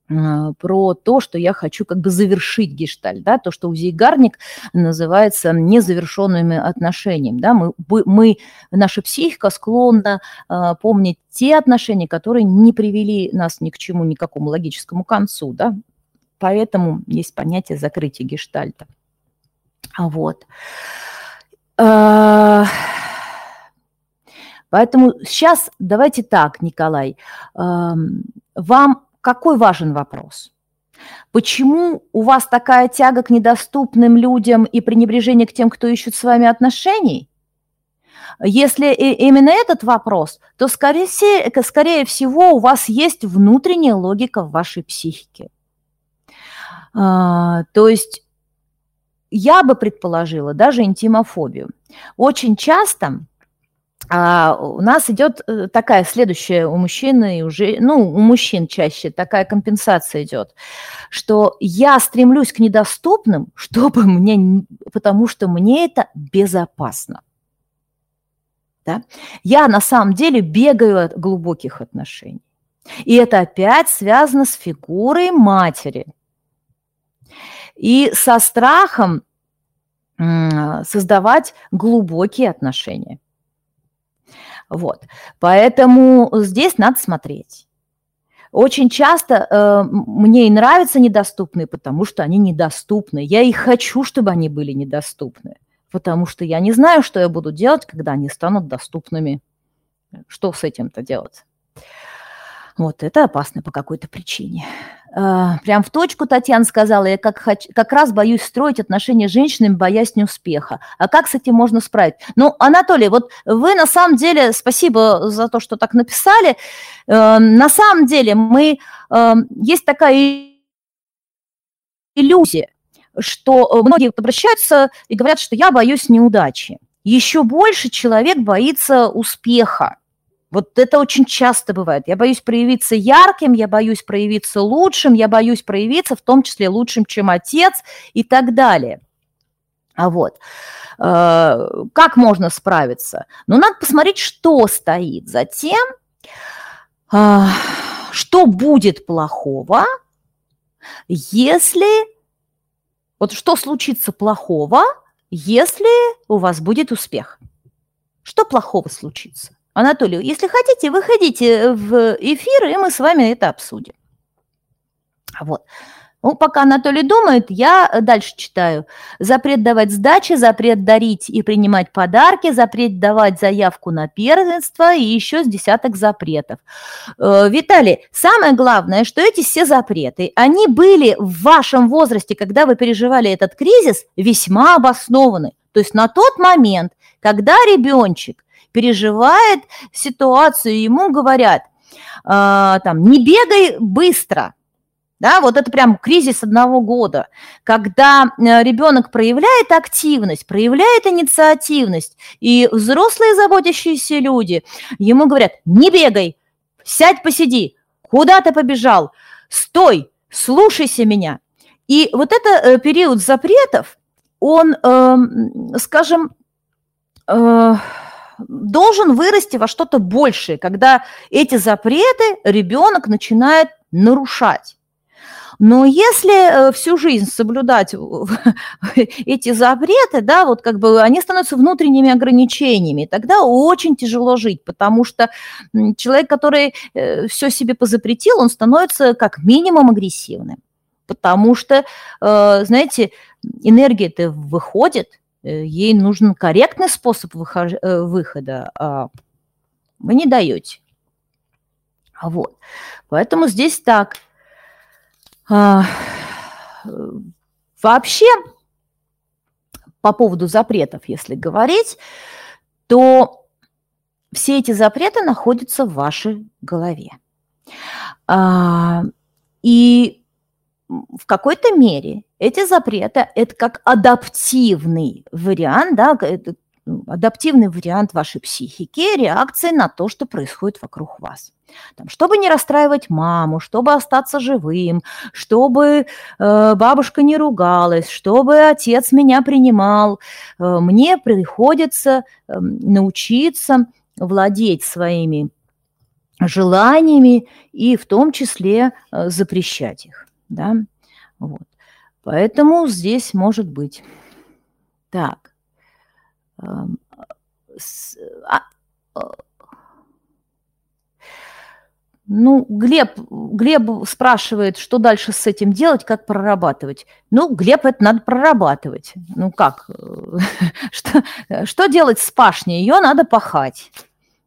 про то, что я хочу как бы завершить гештальт, да, то, что у Зейгарник называется незавершенными отношениями. Да, мы, мы, наша психика склонна э, помнить те отношения, которые не привели нас ни к чему, никакому логическому концу. Да? Поэтому есть понятие закрытия гештальта. Вот. А, поэтому сейчас давайте так, Николай, вам какой важен вопрос? Почему у вас такая тяга к недоступным людям и пренебрежение к тем, кто ищет с вами отношений? Если именно этот вопрос, то, скорее, всего, у вас есть внутренняя логика в вашей психике. А, то есть я бы предположила даже интимофобию. Очень часто а у нас идет э, такая следующая у мужчины, и уже, ну, у мужчин чаще такая компенсация идет, что я стремлюсь к недоступным, чтобы мне, потому что мне это безопасно. Да? Я на самом деле бегаю от глубоких отношений. И это опять связано с фигурой матери. И со страхом создавать глубокие отношения. Вот. Поэтому здесь надо смотреть. Очень часто э, мне и нравятся недоступные, потому что они недоступны. Я и хочу, чтобы они были недоступны, потому что я не знаю, что я буду делать, когда они станут доступными. Что с этим-то делать? Вот это опасно по какой-то причине. А, прям в точку Татьяна сказала, я как, хочу, как раз боюсь строить отношения с женщинами, боясь неуспеха. А как с этим можно справить? Ну, Анатолий, вот вы на самом деле, спасибо за то, что так написали. Эм, на самом деле мы, эм, есть такая иллюзия, что многие обращаются и говорят, что я боюсь неудачи. Еще больше человек боится успеха. Вот это очень часто бывает. Я боюсь проявиться ярким, я боюсь проявиться лучшим, я боюсь проявиться в том числе лучшим, чем отец и так далее. А вот. Э, как можно справиться? Ну, надо посмотреть, что стоит за тем, э, что будет плохого, если... Вот что случится плохого, если у вас будет успех? Что плохого случится? Анатолий, если хотите, выходите в эфир, и мы с вами это обсудим. Вот. Ну, пока Анатолий думает, я дальше читаю. Запрет давать сдачи, запрет дарить и принимать подарки, запрет давать заявку на первенство и еще с десяток запретов. Э, Виталий, самое главное, что эти все запреты, они были в вашем возрасте, когда вы переживали этот кризис, весьма обоснованы. То есть на тот момент, когда ребеночек переживает ситуацию, ему говорят, э, там, не бегай быстро, Да, вот это прям кризис одного года, когда э, ребенок проявляет активность, проявляет инициативность, и взрослые заботящиеся люди ему говорят, не бегай, сядь, посиди, куда ты побежал, стой, слушайся меня. И вот это э, период запретов, он, эм, скажем, э, должен вырасти во что-то большее, когда эти запреты ребенок начинает нарушать. Но если э, всю жизнь соблюдать эти запреты, да, вот как бы они становятся внутренними ограничениями, тогда очень тяжело жить, потому что человек, который э, все себе позапретил, он становится как минимум агрессивным. Потому что, э, знаете, энергия-то выходит, ей нужен корректный способ выхода, а вы не даете. Вот. Поэтому здесь так – а, вообще, по поводу запретов, если говорить, то все эти запреты находятся в вашей голове. А, и в какой-то мере эти запреты – это как адаптивный вариант, да, это адаптивный вариант вашей психики, реакции на то, что происходит вокруг вас. Там, чтобы не расстраивать маму, чтобы остаться живым, чтобы э, бабушка не ругалась, чтобы отец меня принимал, э, мне приходится э, научиться владеть своими желаниями и в том числе э, запрещать их. Да? Вот. Поэтому здесь может быть. Так. Эм, а, э, ну, Глеб, Глеб спрашивает, что дальше с этим делать, как прорабатывать. Ну, Глеб, это надо прорабатывать. Ну, как? что, что делать с пашней? Ее надо пахать.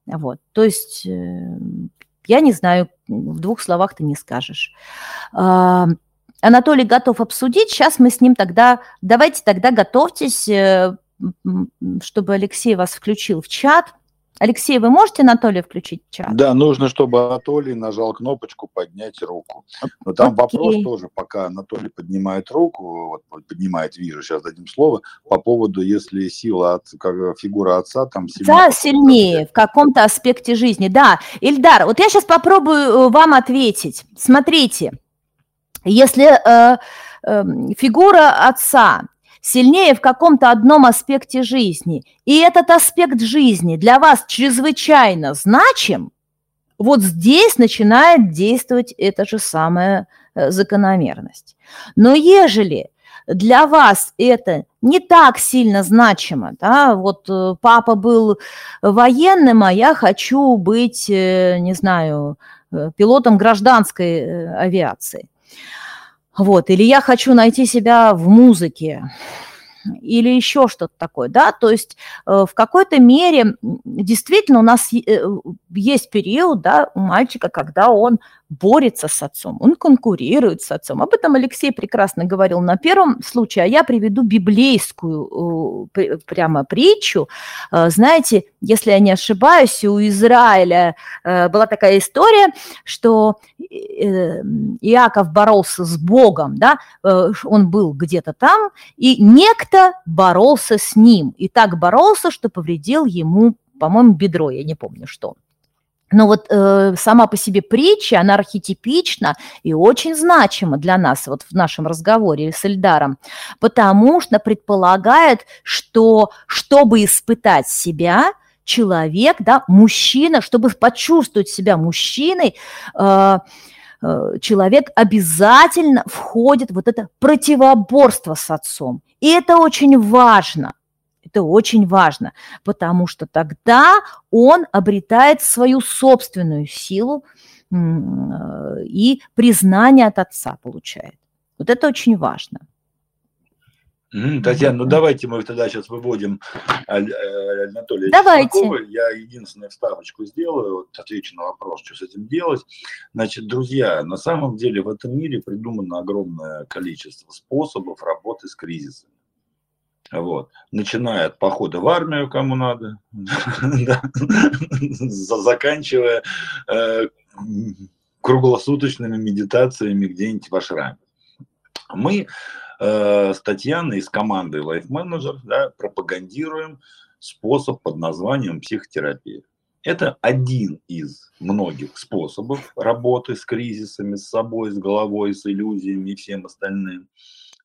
Вот, то есть, э, я не знаю, в двух словах ты не скажешь. Анатолий готов обсудить. Сейчас мы с ним тогда, давайте тогда готовьтесь, э, чтобы Алексей вас включил в чат. Алексей, вы можете Анатолия включить в чат? Да, нужно, чтобы Анатолий нажал кнопочку «Поднять руку». Но там Окей. вопрос тоже, пока Анатолий поднимает руку, вот поднимает, вижу, сейчас дадим слово, по поводу, если сила, от, как фигура отца там сильнее. Да, сильнее в каком-то аспекте жизни, да. Ильдар, вот я сейчас попробую э, вам ответить. Смотрите, если э, э, фигура отца сильнее в каком-то одном аспекте жизни, и этот аспект жизни для вас чрезвычайно значим, вот здесь начинает действовать эта же самая э, закономерность. Но ежели для вас это не так сильно значимо, да, вот э, папа был военным, а я хочу быть, э, не знаю, пилотом гражданской авиации – вот, или я хочу найти себя в музыке, или еще что-то такое, да, то есть э, в какой-то мере действительно у нас э, есть период, да, у мальчика, когда он борется с отцом, он конкурирует с отцом. Об этом Алексей прекрасно говорил на первом случае, а я приведу библейскую э, прямо притчу. Знаете, если я не ошибаюсь, у Израиля была такая история, что Иаков боролся с Богом, да, он был где-то там, и некто боролся с ним, и так боролся, что повредил ему, по-моему, бедро, я не помню что. Но вот э, сама по себе притча, она архетипична и очень значима для нас вот в нашем разговоре с Эльдаром, потому что предполагает, что чтобы испытать себя, человек, да, мужчина, чтобы почувствовать себя мужчиной, э, э, человек обязательно входит в вот это противоборство с отцом. И это очень важно. Это очень важно, потому что тогда он обретает свою собственную силу э, и признание от отца получает. Вот это очень важно. Татьяна, ну давайте мы тогда сейчас выводим э, Анатолия Давайте. Я единственную вставочку сделаю, вот отвечу на вопрос, что с этим делать. Значит, друзья, на самом деле в этом мире придумано огромное количество способов работы с кризисами. Вот. Начиная от похода в армию, кому надо, заканчивая э, круглосуточными медитациями где-нибудь в ашраме. Мы э, с Татьяной из команды Life Manager да, пропагандируем способ под названием психотерапия. Это один из многих способов работы с кризисами, с собой, с головой, с иллюзиями и всем остальным.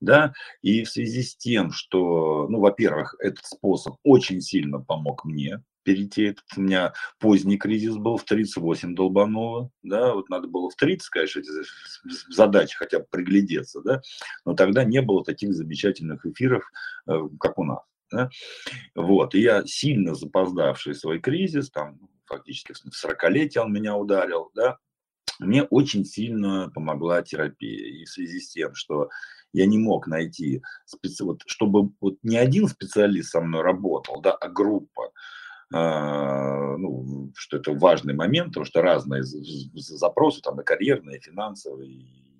Да? И в связи с тем, что, ну, во-первых, этот способ очень сильно помог мне перейти. Этот у меня поздний кризис был, в 38 долбануло, да, вот надо было в 30, конечно, задачи хотя бы приглядеться, да, но тогда не было таких замечательных эфиров, э, как у нас. Да? Вот, и я сильно запоздавший свой кризис, там, фактически в 40-летие он меня ударил, да, мне очень сильно помогла терапия. И в связи с тем, что я не мог найти, специ... вот, чтобы вот не один специалист со мной работал, да, а группа, а, ну, что это важный момент, потому что разные запросы, там и карьерные, и финансовые,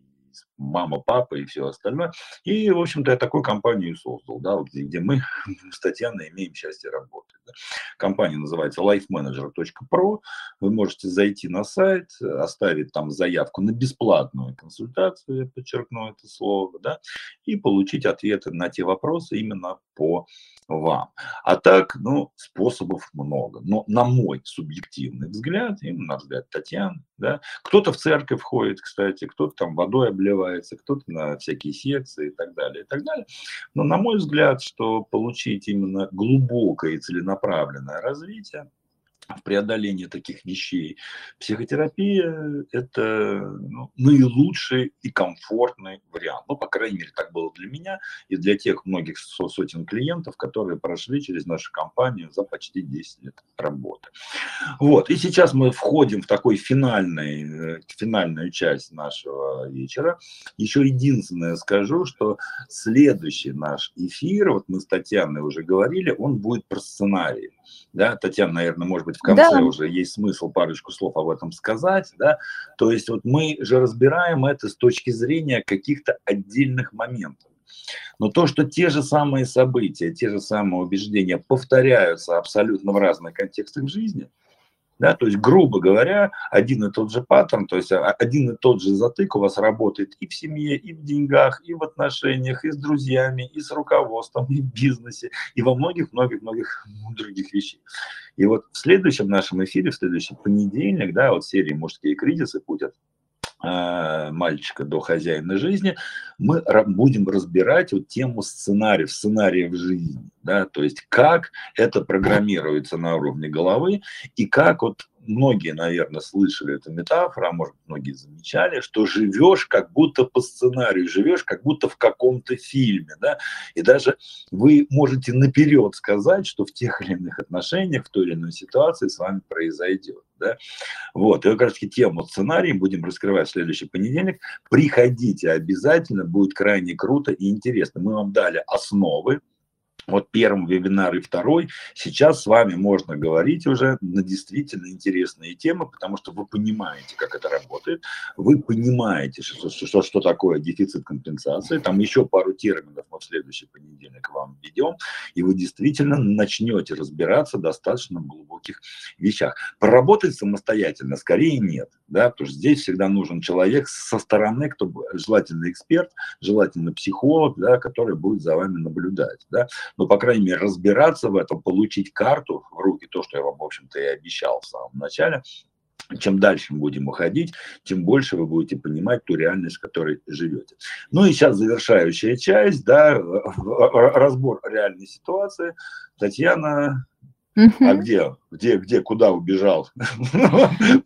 мама, папа и все остальное. И, в общем-то, я такую компанию создал, да, вот, где мы с Татьяной имеем счастье работать. Да. Компания называется lifemanager.pro. Вы можете зайти на сайт, оставить там заявку на бесплатную консультацию, я подчеркну это слово, да, и получить ответы на те вопросы именно по вам. А так, ну, способов много. Но на мой субъективный взгляд, именно на взгляд Татьяны, да, кто-то в церковь ходит, кстати, кто-то там водой обливается, кто-то на всякие секции и так далее, и так далее. Но на мой взгляд, что получить именно глубокое и целенаправленное развитие, в преодолении таких вещей. Психотерапия – это ну, наилучший и комфортный вариант. Ну, по крайней мере, так было для меня и для тех многих сотен клиентов, которые прошли через нашу компанию за почти 10 лет работы. Вот. И сейчас мы входим в такой финальный, э, финальную часть нашего вечера. Еще единственное скажу, что следующий наш эфир, вот мы с Татьяной уже говорили, он будет про сценарий. Да, Татьяна, наверное, может быть, в конце да. уже есть смысл парочку слов об этом сказать, да, то есть вот мы же разбираем это с точки зрения каких-то отдельных моментов. Но то, что те же самые события, те же самые убеждения повторяются абсолютно в разных контекстах жизни – да, то есть, грубо говоря, один и тот же паттерн, то есть а, один и тот же затык у вас работает и в семье, и в деньгах, и в отношениях, и с друзьями, и с руководством, и в бизнесе, и во многих-многих-многих других вещах. И вот в следующем нашем эфире, в следующий понедельник, да, вот серии «Мужские кризисы. Э, мальчика до хозяина жизни, мы будем разбирать вот тему сценариев, сценариев жизни, да, то есть как это программируется на уровне головы и как вот многие, наверное, слышали эту метафору, а может многие замечали, что живешь как будто по сценарию, живешь как будто в каком-то фильме, да, и даже вы можете наперед сказать, что в тех или иных отношениях, в той или иной ситуации с вами произойдет, да, вот, и как раз тему сценарий будем раскрывать в следующий понедельник, приходите обязательно, будет крайне круто и интересно, мы вам дали основы, вот первый вебинар и второй, сейчас с вами можно говорить уже на действительно интересные темы, потому что вы понимаете, как это работает, вы понимаете, что, что, что такое дефицит компенсации, там еще пару терминов мы в следующий понедельник вам введем, и вы действительно начнете разбираться в достаточно глубоких вещах. Проработать самостоятельно скорее нет, да, потому что здесь всегда нужен человек со стороны, кто желательно эксперт, желательно психолог, да, который будет за вами наблюдать, да, но, по крайней мере, разбираться в этом, получить карту в руки, то, что я вам, в общем-то, и обещал в самом начале, чем дальше мы будем уходить, тем больше вы будете понимать ту реальность, в которой живете. Ну и сейчас завершающая часть, да, разбор реальной ситуации. Татьяна, Угу. А где, где, где, куда убежал?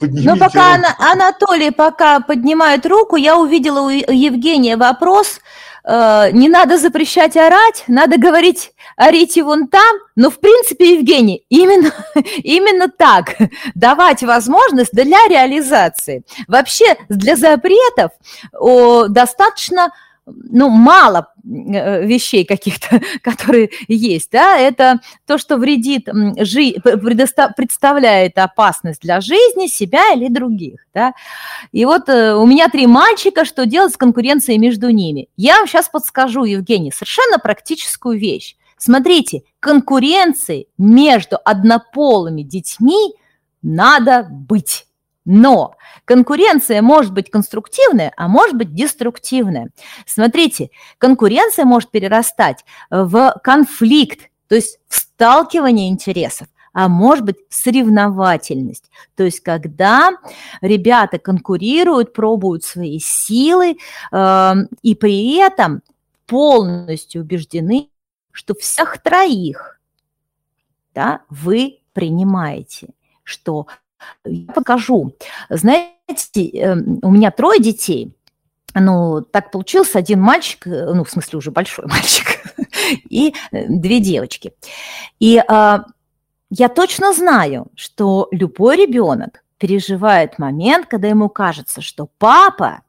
Ну, пока Ана, Анатолий пока поднимает руку, я увидела у Евгения вопрос. Э, не надо запрещать орать, надо говорить орите вон там. Но, в принципе, Евгений, именно, именно так. Давать возможность для реализации. Вообще, для запретов о, достаточно ну, мало э, вещей каких-то, которые есть, да, это то, что вредит, жи, представляет опасность для жизни себя или других, да. И вот э, у меня три мальчика, что делать с конкуренцией между ними? Я вам сейчас подскажу, Евгений, совершенно практическую вещь. Смотрите, конкуренции между однополыми детьми надо быть. Но конкуренция может быть конструктивная, а может быть деструктивная. Смотрите, конкуренция может перерастать в конфликт, то есть в сталкивание интересов а может быть соревновательность. То есть когда ребята конкурируют, пробуют свои силы э, и при этом полностью убеждены, что всех троих да, вы принимаете, что я покажу. Знаете, эм, у меня трое детей, ну, так получился один мальчик, э, ну, в смысле, уже большой мальчик, и э, две девочки. И а, я точно знаю, что любой ребенок переживает момент, когда ему кажется, что папа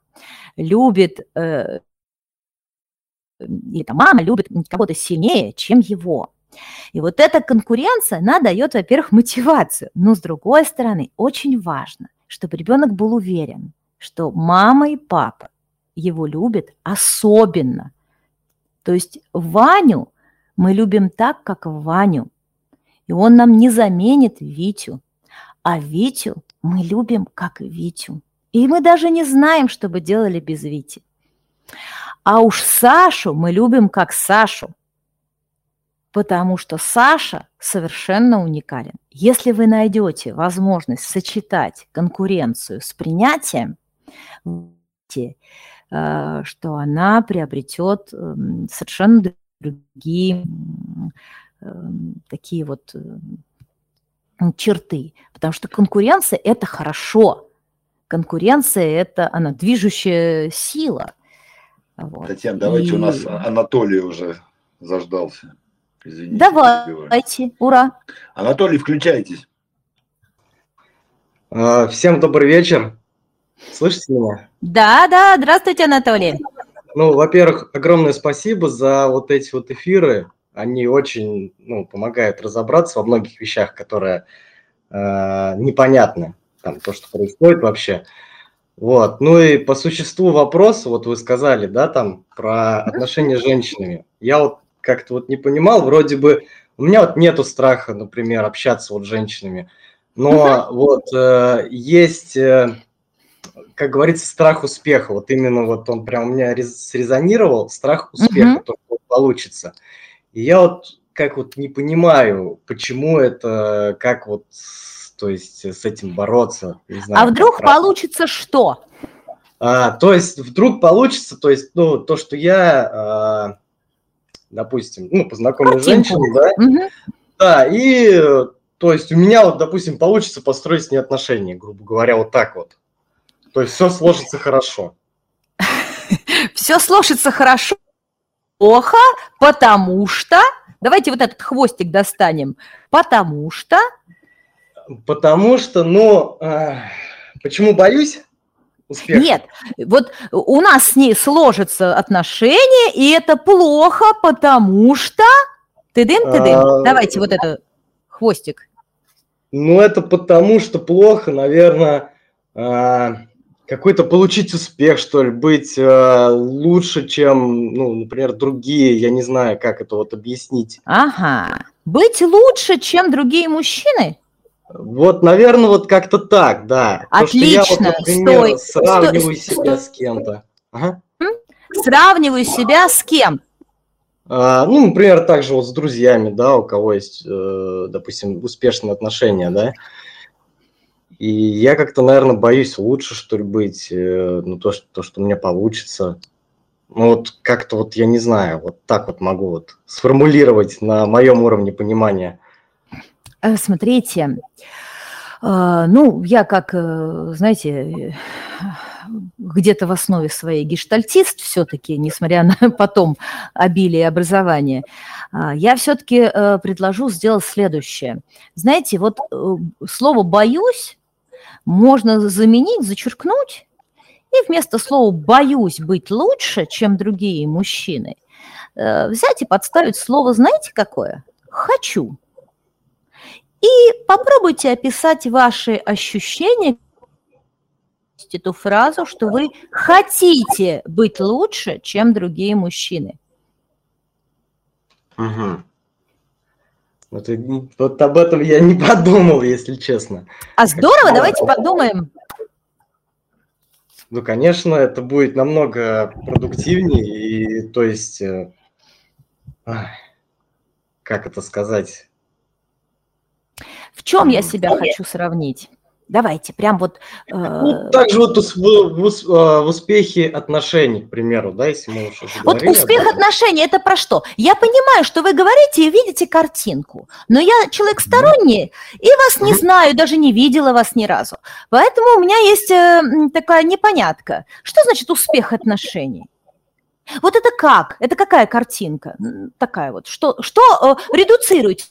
любит, э, или там мама любит кого-то сильнее, чем его. И вот эта конкуренция, она дает, во-первых, мотивацию. Но с другой стороны, очень важно, чтобы ребенок был уверен, что мама и папа его любят особенно. То есть Ваню мы любим так, как Ваню. И он нам не заменит Витю. А Витю мы любим как Витю. И мы даже не знаем, что бы делали без Вити. А уж Сашу мы любим как Сашу потому что Саша совершенно уникален. Если вы найдете возможность сочетать конкуренцию с принятием, э, что она приобретет эм, совершенно другие эм, такие вот э, черты. Потому что конкуренция – это хорошо. Конкуренция – это она движущая сила. Вот. Татьяна, давайте И... у нас Анатолий уже заждался. Извините. Давайте, ура. Анатолий, включайтесь. А, всем добрый вечер. Слышите меня? Да, да, здравствуйте, Анатолий. Ну, во-первых, огромное спасибо за вот эти вот эфиры. Они очень ну, помогают разобраться во многих вещах, которые э, непонятны. Там, то, что происходит вообще. Вот. Ну и по существу вопроса, вот вы сказали, да, там, про отношения с женщинами. Я вот как-то вот не понимал, вроде бы у меня вот нету страха, например, общаться вот с женщинами, но вот э, есть, э, как говорится, страх успеха, вот именно вот он прям у меня срезонировал, страх успеха, uh-huh. только вот получится. И я вот как вот не понимаю, почему это, как вот, то есть с этим бороться. Не знаю, а вдруг получится что? А, то есть вдруг получится, то есть, ну, то, что я а, допустим, ну, познакомилась с женщиной, да, угу. да, и, то есть, у меня вот, допустим, получится построить с ней отношения, грубо говоря, вот так вот. То есть, все сложится хорошо. Все сложится хорошо, плохо, потому что... Давайте вот этот хвостик достанем. Потому что... Потому что, ну, э, почему боюсь? Успеха. Нет, вот у нас с ней сложатся отношения, и это плохо, потому что... Ты-дым, ты-дым. А... Давайте вот это хвостик. Ну, это потому что плохо, наверное, а, какой-то получить успех, что ли, быть а, лучше, чем, ну, например, другие. Я не знаю, как это вот объяснить. Ага. Быть лучше, чем другие мужчины? Вот, наверное, вот как-то так, да. Отлично. То, я вот, например, стой, сравниваю стой, себя с кем-то. Ага. Сравниваю себя с кем? А, ну, например, также вот с друзьями, да, у кого есть, э, допустим, успешные отношения, да. И я как-то, наверное, боюсь лучше, что ли, быть, э, ну, то, что, то, что у меня получится. Ну, вот как-то вот, я не знаю, вот так вот могу вот сформулировать на моем уровне понимания. Э, смотрите, э, ну, я как, э, знаете, где-то в основе своей гештальтист все-таки, несмотря на потом обилие образования, я все-таки предложу сделать следующее. Знаете, вот слово «боюсь» можно заменить, зачеркнуть, и вместо слова «боюсь быть лучше, чем другие мужчины», взять и подставить слово, знаете какое? «хочу». И попробуйте описать ваши ощущения, эту фразу, что вы хотите быть лучше, чем другие мужчины. Угу. Вот, вот об этом я не подумал, если честно. А здорово, давайте подумаем. Ну, конечно, это будет намного продуктивнее, и то есть, э, как это сказать? В чем я себя хочу сравнить? Давайте, прям вот... Э... Ну, также вот в, в, в успехе отношений, к примеру, да, если мы уже Вот успех отношений – это про что? Я понимаю, что вы говорите и видите картинку, но я человек сторонний и вас не знаю, даже не видела вас ни разу. Поэтому у меня есть э, такая непонятка. Что значит успех отношений? Вот это как? Это какая картинка такая вот? Что, что э, редуцирует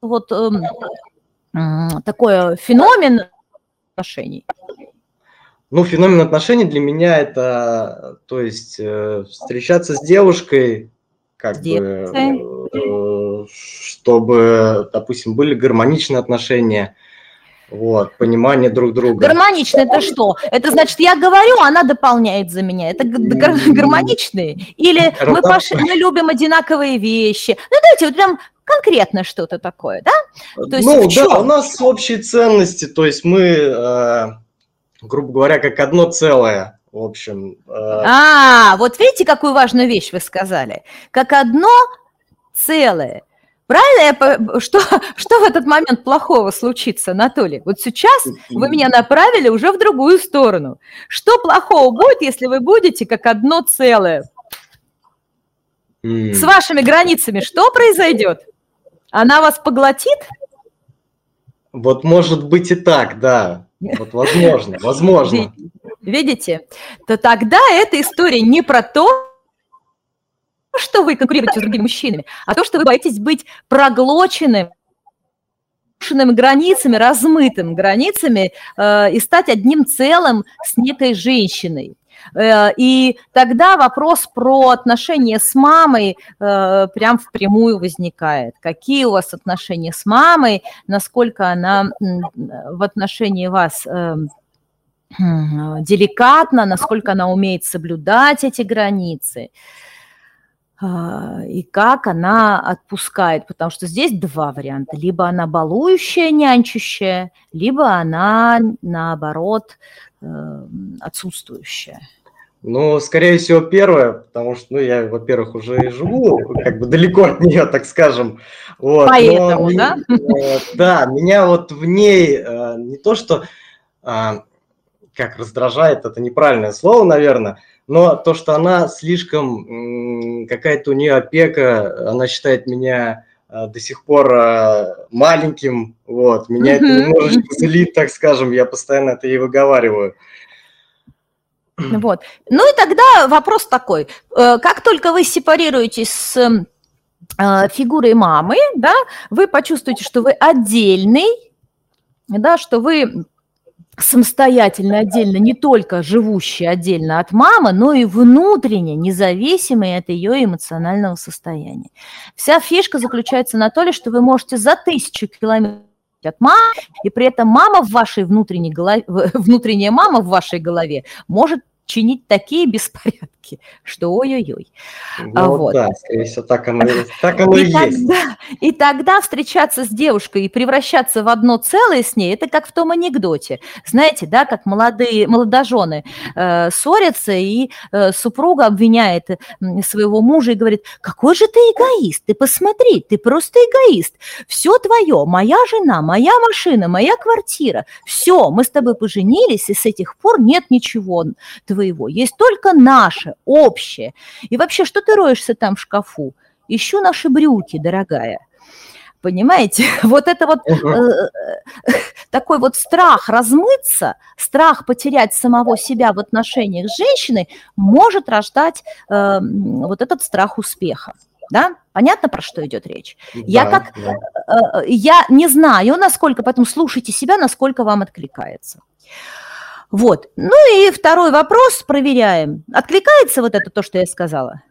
вот э, такой феномен отношений? Ну, феномен отношений для меня это, то есть, э, встречаться с девушкой, как с бы, э, чтобы, допустим, были гармоничные отношения, вот, понимание друг друга. Гармонично это что? Это значит, я говорю, она дополняет за меня. Это гармоничные? Или мы, пошли, мы любим одинаковые вещи? Ну, давайте вот прям конкретно что-то такое, да? То есть ну, да, у нас общие ценности, то есть мы, э, грубо говоря, как одно целое, в общем. Э... А, вот видите, какую важную вещь вы сказали? Как одно целое. Правильно? Я, что, что в этот момент плохого случится, Анатолий? Вот сейчас вы меня направили уже в другую сторону. Что плохого будет, если вы будете как одно целое? С вашими границами что произойдет? Она вас поглотит? Вот может быть и так, да. Вот возможно, возможно. Видите? То тогда эта история не про то, что вы конкурируете с другими мужчинами, а то, что вы боитесь быть проглоченным границами, размытым границами э, и стать одним целым с некой женщиной. Э, и тогда вопрос про отношения с мамой э, прям впрямую возникает. Какие у вас отношения с мамой, насколько она в отношении вас э, деликатна, насколько она умеет соблюдать эти границы и как она отпускает, потому что здесь два варианта. Либо она балующая, нянчущая, либо она, наоборот, отсутствующая. Ну, скорее всего, первое, потому что, ну, я, во-первых, уже и живу как бы далеко от нее, так скажем. Вот. Поэтому, но, да? Э, да, меня вот в ней э, не то, что э, как раздражает, это неправильное слово, наверное, но то, что она слишком, какая-то у нее опека, она считает меня э, до сих пор э, маленьким, вот, меня это немножечко злит, так скажем, я постоянно это ей выговариваю. Вот. Ну и тогда вопрос такой. Э, как только вы сепарируетесь с фигурой мамы, да, вы почувствуете, что вы отдельный, да, что вы самостоятельно, отдельно, не только живущий отдельно от мамы, но и внутренне независимый от ее эмоционального состояния. Вся фишка заключается на то, что вы можете за тысячу километров от мамы, и при этом мама в вашей внутренней голове, внутренняя мама в вашей голове может чинить такие беспорядки, что ой-ой-ой. А ну, вот. да, скорее всего, так оно, так оно и, и есть. Тогда, и тогда встречаться с девушкой и превращаться в одно целое с ней, это как в том анекдоте. Знаете, да, как молодые, молодожены э, ссорятся, и э, супруга обвиняет своего мужа и говорит, какой же ты эгоист, ты посмотри, ты просто эгоист. Все твое, моя жена, моя машина, моя квартира, все, мы с тобой поженились, и с этих пор нет ничего твоего, есть только наше, общее. И вообще, что ты роешься там в шкафу? Ищу наши брюки, дорогая. Понимаете? Вот это вот э, такой вот страх размыться, страх потерять самого себя в отношениях с женщиной может рождать э, вот этот страх успеха. Да? Понятно, про что идет речь? Да, я как да. э, я не знаю, насколько, поэтому слушайте себя, насколько вам откликается. Вот. Ну и второй вопрос проверяем. Откликается вот это то, что я сказала?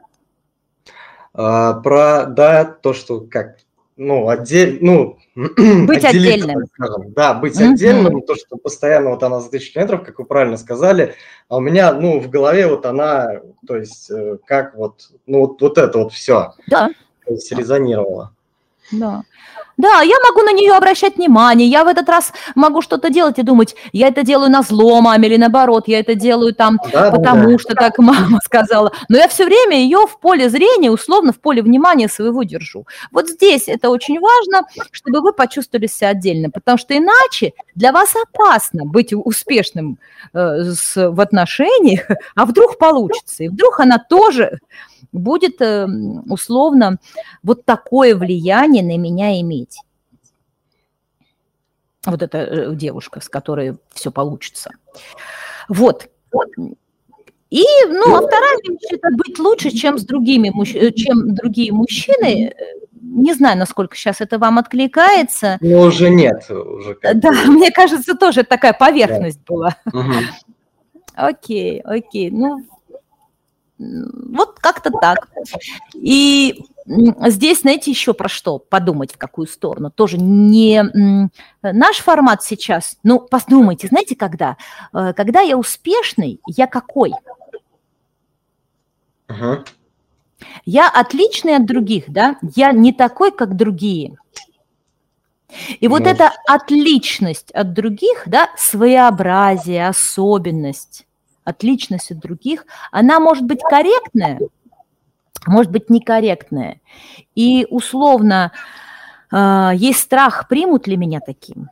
А, про, да, то, что как, ну, отдель, ну, быть отдельным. Скажем. Да, быть mm-hmm. отдельным, то, что постоянно вот она за тысячу километров, как вы правильно сказали, а у меня, ну, в голове вот она, то есть, э, как вот, ну, вот, вот это вот все. Да. То есть резонировало. Да. Да, я могу на нее обращать внимание, я в этот раз могу что-то делать и думать, я это делаю на зло маме или наоборот, я это делаю там, да, потому да, что так мама сказала. Но я все время ее в поле зрения, условно в поле внимания своего держу. Вот здесь это очень важно, чтобы вы почувствовали себя отдельно, потому что иначе для вас опасно быть успешным э, с, в отношениях, а вдруг получится, и вдруг она тоже будет э, условно вот такое влияние на меня иметь. Вот эта э, девушка, с которой все получится. Вот. И, ну, а вторая вещь – это быть лучше, чем с другими, э, чем другие мужчины. Не знаю, насколько сейчас это вам откликается. Ну, уже нет. Уже да, мне кажется, тоже такая поверхность да. была. Угу. Окей, окей. Ну, вот как-то так. И здесь, знаете, еще про что подумать, в какую сторону. Тоже не наш формат сейчас. Ну, подумайте, знаете, когда? Э, когда я успешный, я какой? Ага. Я отличный от других, да? Я не такой, как другие. И вот ну. эта отличность от других, да, своеобразие, особенность, отличность от других, она может быть корректная, может быть некорректная. И условно э, есть страх, примут ли меня таким,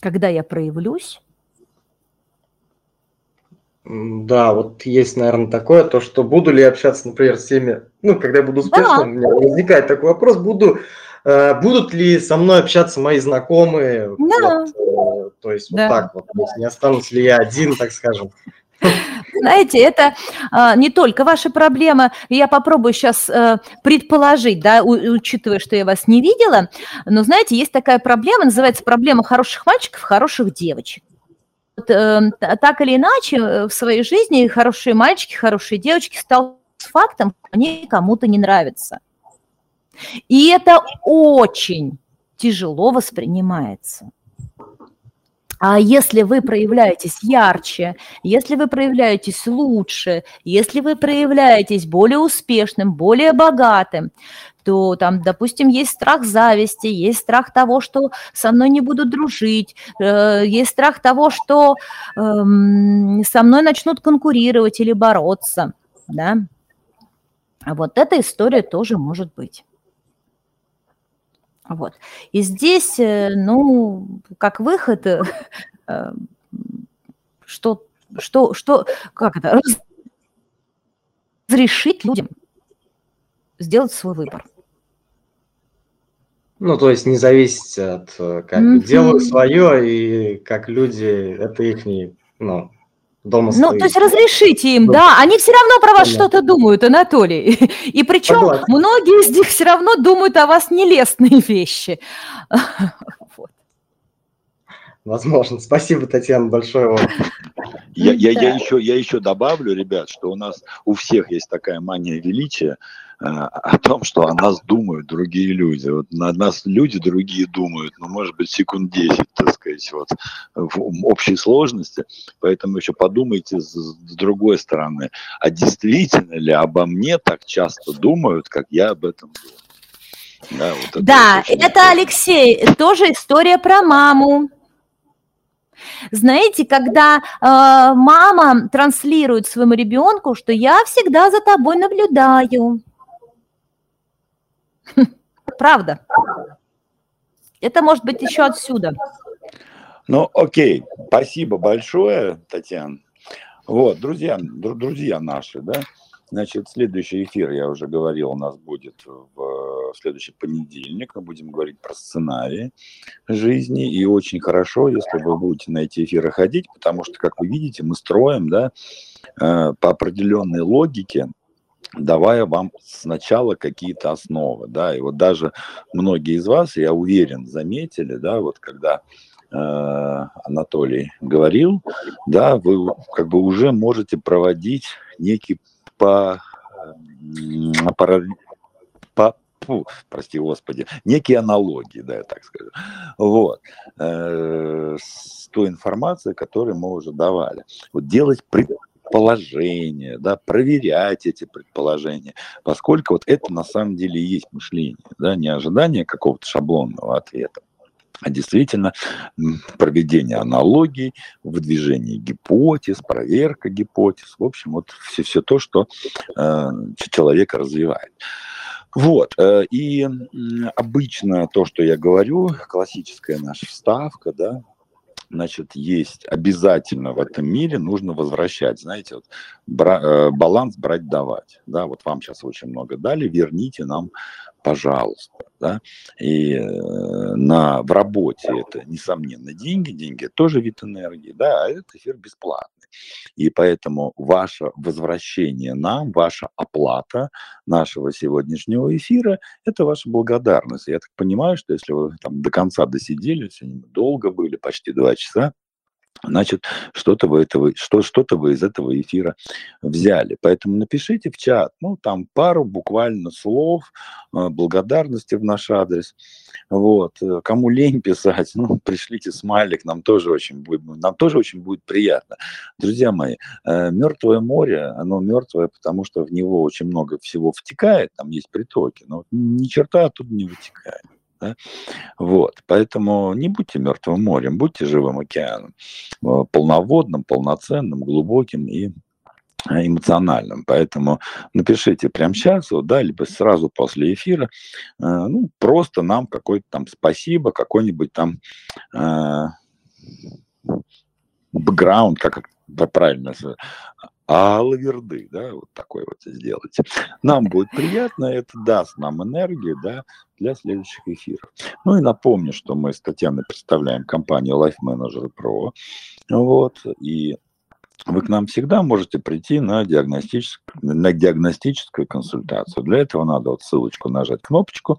когда я проявлюсь. Да, вот есть, наверное, такое, то, что буду ли общаться, например, с теми, ну, когда я буду успешным, да. у меня возникает такой вопрос, буду, э, будут ли со мной общаться мои знакомые, да. вот, то есть да. вот так вот, не останусь ли я один, так скажем. Знаете, это а, не только ваша проблема. Я попробую сейчас а, предположить, да, у, учитывая, что я вас не видела. Но знаете, есть такая проблема, называется проблема хороших мальчиков, хороших девочек. Вот, э, так или иначе, э, в своей жизни хорошие мальчики, хорошие девочки стал фактом, что они кому-то не нравятся. И это очень тяжело воспринимается. А если вы проявляетесь ярче, если вы проявляетесь лучше, если вы проявляетесь более успешным, более богатым, то там, допустим, есть страх зависти, есть страх того, что со мной не будут дружить, э, есть страх того, что э, со мной начнут конкурировать или бороться, да. Вот эта история тоже может быть. Вот. И здесь, э, ну, как выход, э, э, что, что, что, как это, разрешить людям сделать свой выбор. Ну, то есть не зависеть от, как mm-hmm. делают свое, и как люди, это их, ну, дома Ну, стоит. то есть разрешите им, да. Они все равно про вас что-то думают, Анатолий. И причем Согласен. многие из них все равно думают о вас нелестные вещи. Вот. Возможно. Спасибо, Татьяна, большое вам. Я, я, я, еще, я еще добавлю, ребят, что у нас у всех есть такая мания величия о том, что о нас думают другие люди. Вот на нас люди другие думают, ну, может быть, секунд 10, так сказать, вот, в общей сложности. Поэтому еще подумайте с, с другой стороны, а действительно ли обо мне так часто думают, как я об этом думаю? Да, вот это, да, это Алексей, тоже история про маму. Знаете, когда э, мама транслирует своему ребенку, что я всегда за тобой наблюдаю. Правда. Это может быть еще отсюда. Ну, окей, спасибо большое, Татьяна. Вот, друзья, друзья наши, да, Значит, следующий эфир, я уже говорил, у нас будет в следующий понедельник. Мы будем говорить про сценарии жизни. И очень хорошо, если вы будете на эти эфиры ходить, потому что, как вы видите, мы строим да, э, по определенной логике, давая вам сначала какие-то основы, да, и вот даже многие из вас, я уверен, заметили, да, вот когда э, Анатолий говорил, да, вы как бы уже можете проводить некий по, по, по фу, прости господи, некие аналогии, да, я так скажу, вот, э, с той информацией, которую мы уже давали. Вот делать предположения, да, проверять эти предположения, поскольку вот это на самом деле и есть мышление, да, не ожидание какого-то шаблонного ответа, а действительно проведение аналогий, выдвижение гипотез, проверка гипотез, в общем, вот все, все то, что э, человека развивает. Вот, э, и обычно то, что я говорю, классическая наша вставка, да, значит, есть обязательно в этом мире, нужно возвращать, знаете, вот, бра, э, баланс брать-давать, да, вот вам сейчас очень много дали, верните нам, пожалуйста, да, и э, на, в работе это, несомненно, деньги, деньги тоже вид энергии, да, а этот эфир бесплатный. И поэтому ваше возвращение нам, ваша оплата нашего сегодняшнего эфира – это ваша благодарность. Я так понимаю, что если вы там до конца досидели, сегодня долго были, почти два часа, значит, что-то вы, этого, что, что-то вы из этого эфира взяли. Поэтому напишите в чат, ну, там пару буквально слов э, благодарности в наш адрес. Вот. Э, кому лень писать, ну, пришлите смайлик, нам тоже очень будет, нам тоже очень будет приятно. Друзья мои, э, мертвое море, оно мертвое, потому что в него очень много всего втекает, там есть притоки, но ни черта оттуда не вытекает. Да? Вот, поэтому не будьте мертвым морем, будьте живым океаном, э, полноводным, полноценным, глубоким и э, эмоциональным. Поэтому напишите прямо сейчас, вот, да, либо сразу после эфира, э, ну, просто нам какое-то там спасибо, какой-нибудь там э, бэкграунд, как правильно а лаверды, да, вот такой вот сделать. Нам будет приятно, это даст нам энергию, да, для следующих эфиров. Ну и напомню, что мы с Татьяной представляем компанию Life Manager Pro, вот, и вы к нам всегда можете прийти на, диагностическую, на диагностическую консультацию. Для этого надо вот ссылочку нажать, кнопочку,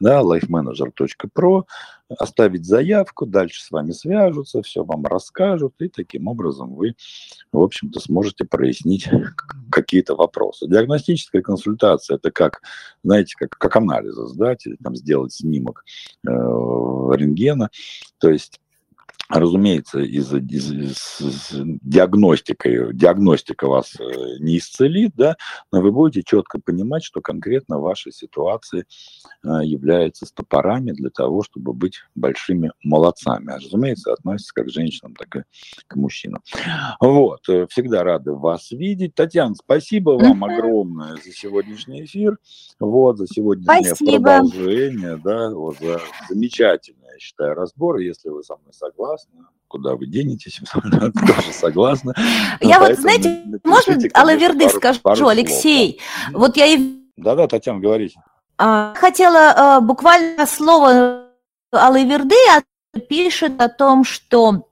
да, lifemanager.pro, оставить заявку, дальше с вами свяжутся, все вам расскажут, и таким образом вы, в общем-то, сможете прояснить какие-то вопросы. Диагностическая консультация – это как, знаете, как, как анализ сдать или там сделать снимок э, рентгена, то есть разумеется, из, из, из диагностикой, диагностика вас э, не исцелит, да, но вы будете четко понимать, что конкретно ваша ситуация э, является стопорами для того, чтобы быть большими молодцами. А, разумеется, относится как к женщинам, так и к мужчинам. Вот, э, всегда рады вас видеть. Татьяна, спасибо вам огромное за сегодняшний эфир, вот, за сегодняшнее спасибо. продолжение, да, вот, за замечательный я считаю, разбор. Если вы со мной согласны, куда вы денетесь, тоже согласна. Я вот, знаете, можно Алаверды скажу, Алексей? Вот я и... Да-да, Татьяна, говорите. А, хотела а, буквально слово Алаверды пишет о том, что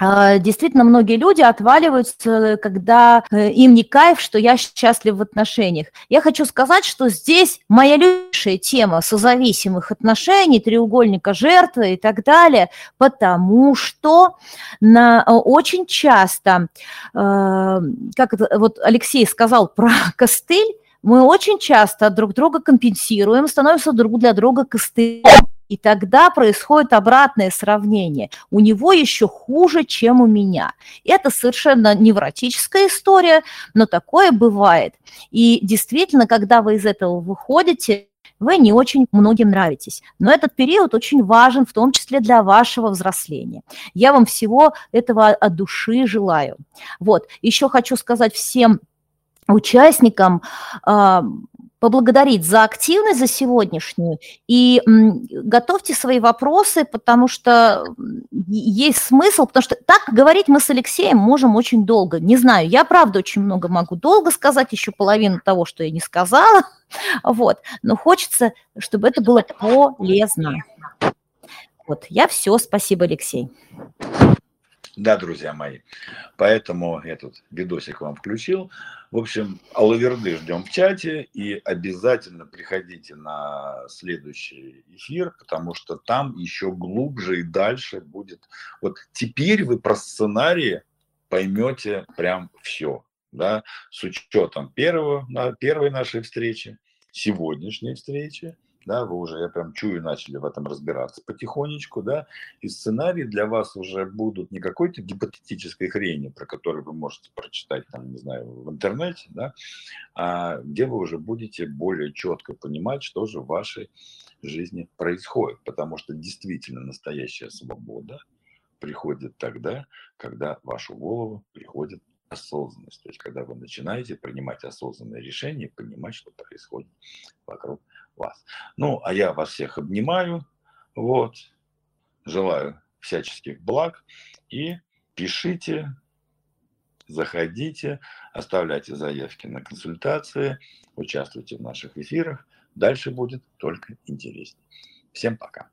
действительно многие люди отваливаются, когда э, им не кайф, что я счастлив в отношениях. Я хочу сказать, что здесь моя любимая тема созависимых отношений, треугольника жертвы и так далее, потому что на, э, очень часто, э, как это, вот Алексей сказал про костыль, мы очень часто друг друга компенсируем, становимся друг для друга костылем. И тогда происходит обратное сравнение. У него еще хуже, чем у меня. Это совершенно невротическая история, но такое бывает. И действительно, когда вы из этого выходите, вы не очень многим нравитесь. Но этот период очень важен, в том числе для вашего взросления. Я вам всего этого от души желаю. Вот, еще хочу сказать всем участникам, поблагодарить за активность, за сегодняшнюю. И готовьте свои вопросы, потому что есть смысл, потому что так говорить мы с Алексеем можем очень долго. Не знаю, я правда очень много могу долго сказать, еще половину того, что я не сказала. Вот. Но хочется, чтобы это было полезно. Вот, я все. Спасибо, Алексей. Да, друзья мои. Поэтому этот видосик вам включил. В общем, Алаверды ждем в чате и обязательно приходите на следующий эфир, потому что там еще глубже и дальше будет. Вот теперь вы про сценарии поймете прям все, да, с учетом первого, первой нашей встречи, сегодняшней встречи, да, вы уже, я прям чую, начали в этом разбираться потихонечку, да, и сценарии для вас уже будут не какой-то гипотетической хрени, про которую вы можете прочитать, там, не знаю, в интернете, да, а где вы уже будете более четко понимать, что же в вашей жизни происходит, потому что действительно настоящая свобода приходит тогда, когда в вашу голову приходит осознанность, то есть когда вы начинаете принимать осознанные решения понимать, что происходит вокруг вас. Ну, а я вас всех обнимаю, вот, желаю всяческих благ и пишите, заходите, оставляйте заявки на консультации, участвуйте в наших эфирах. Дальше будет только интереснее. Всем пока.